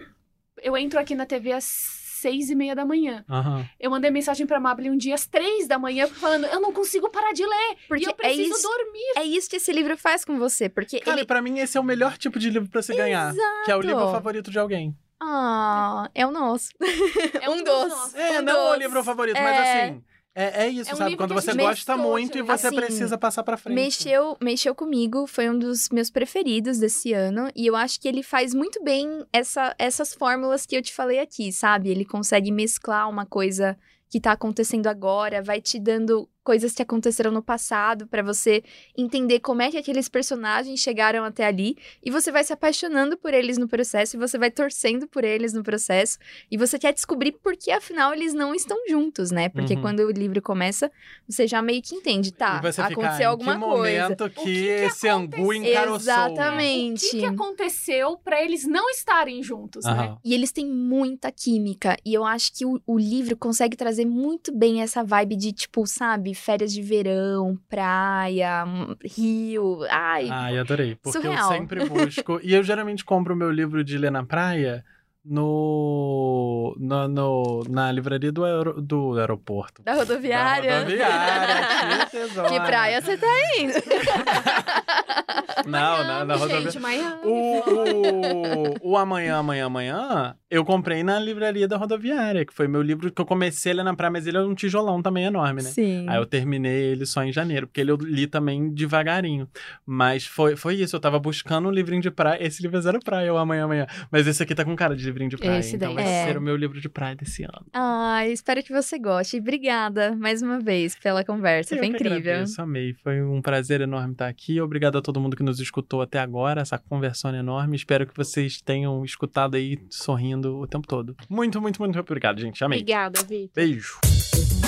eu entro aqui na TV às seis e meia da manhã. Aham. Eu mandei mensagem pra Mabel um dia às três da manhã, falando, eu não consigo parar de ler. Porque e eu é preciso isso, dormir. é isso que esse livro faz com você. Porque Cara, ele. pra mim esse é o melhor tipo de livro pra se ganhar. Que é o livro favorito de alguém. Ah, é o nosso. É um dos doce. É, Um não o doce. livro favorito, mas É. assim. É, é isso, É um sabe? Quando você gosta muito e você Assim, precisa passar pra frente. Mexeu, mexeu comigo, foi um dos meus preferidos desse ano. E eu acho que ele faz muito bem essa, essas fórmulas que eu te falei aqui, sabe? Ele consegue mesclar uma coisa que tá acontecendo agora, vai te dando coisas que aconteceram no passado pra você entender como é que aqueles personagens chegaram até ali e você vai se apaixonando por eles no processo e você vai torcendo por eles no processo e você quer descobrir por que afinal eles não estão juntos, né? Porque Uhum. quando o livro começa, você já meio que entende, tá? aconteceu "Ah, alguma coisa. momento que, que que esse angu aconteceu?" encaroçou. Exatamente. O que, que aconteceu pra eles não estarem juntos, né? Aham. E eles têm muita química. E eu acho que o, o livro consegue trazer muito bem essa vibe de, tipo, sabe, férias de verão, praia, hum, rio. Ai, Ai, adorei. Porque Surreal. eu sempre busco. e eu geralmente compro o meu livro de ler na praia no, no, no- na livraria do, aero- do aeroporto. da Da rodoviária. rodoviária, que tesoura. Que praia você tá indo? Não, na, na rodoviária. gente, Miami. O, o, o Amanhã, Amanhã, Amanhã, eu comprei na livraria da rodoviária, que foi meu livro que eu comecei a ler na praia, mas ele é um tijolão também enorme, né? Sim. Aí eu terminei ele só em janeiro, porque ele eu li também devagarinho. Mas foi, foi isso, eu tava buscando um livrinho de praia. Esse livro é zero praia, o Amanhã, Amanhã. Mas esse aqui tá com cara de livrinho de praia, Esse então daí. vai É. ser o meu livro de praia desse ano. Ai, espero que você goste. Obrigada mais uma vez pela conversa. Eu Foi incrível. agradeço, amei. Foi um prazer enorme estar aqui. Obrigado a todo mundo que nos escutou até agora, essa conversão enorme. Espero que vocês tenham escutado aí sorrindo o tempo todo. Muito, muito, muito obrigado, gente. Amei. Obrigada, Vitor. Beijo.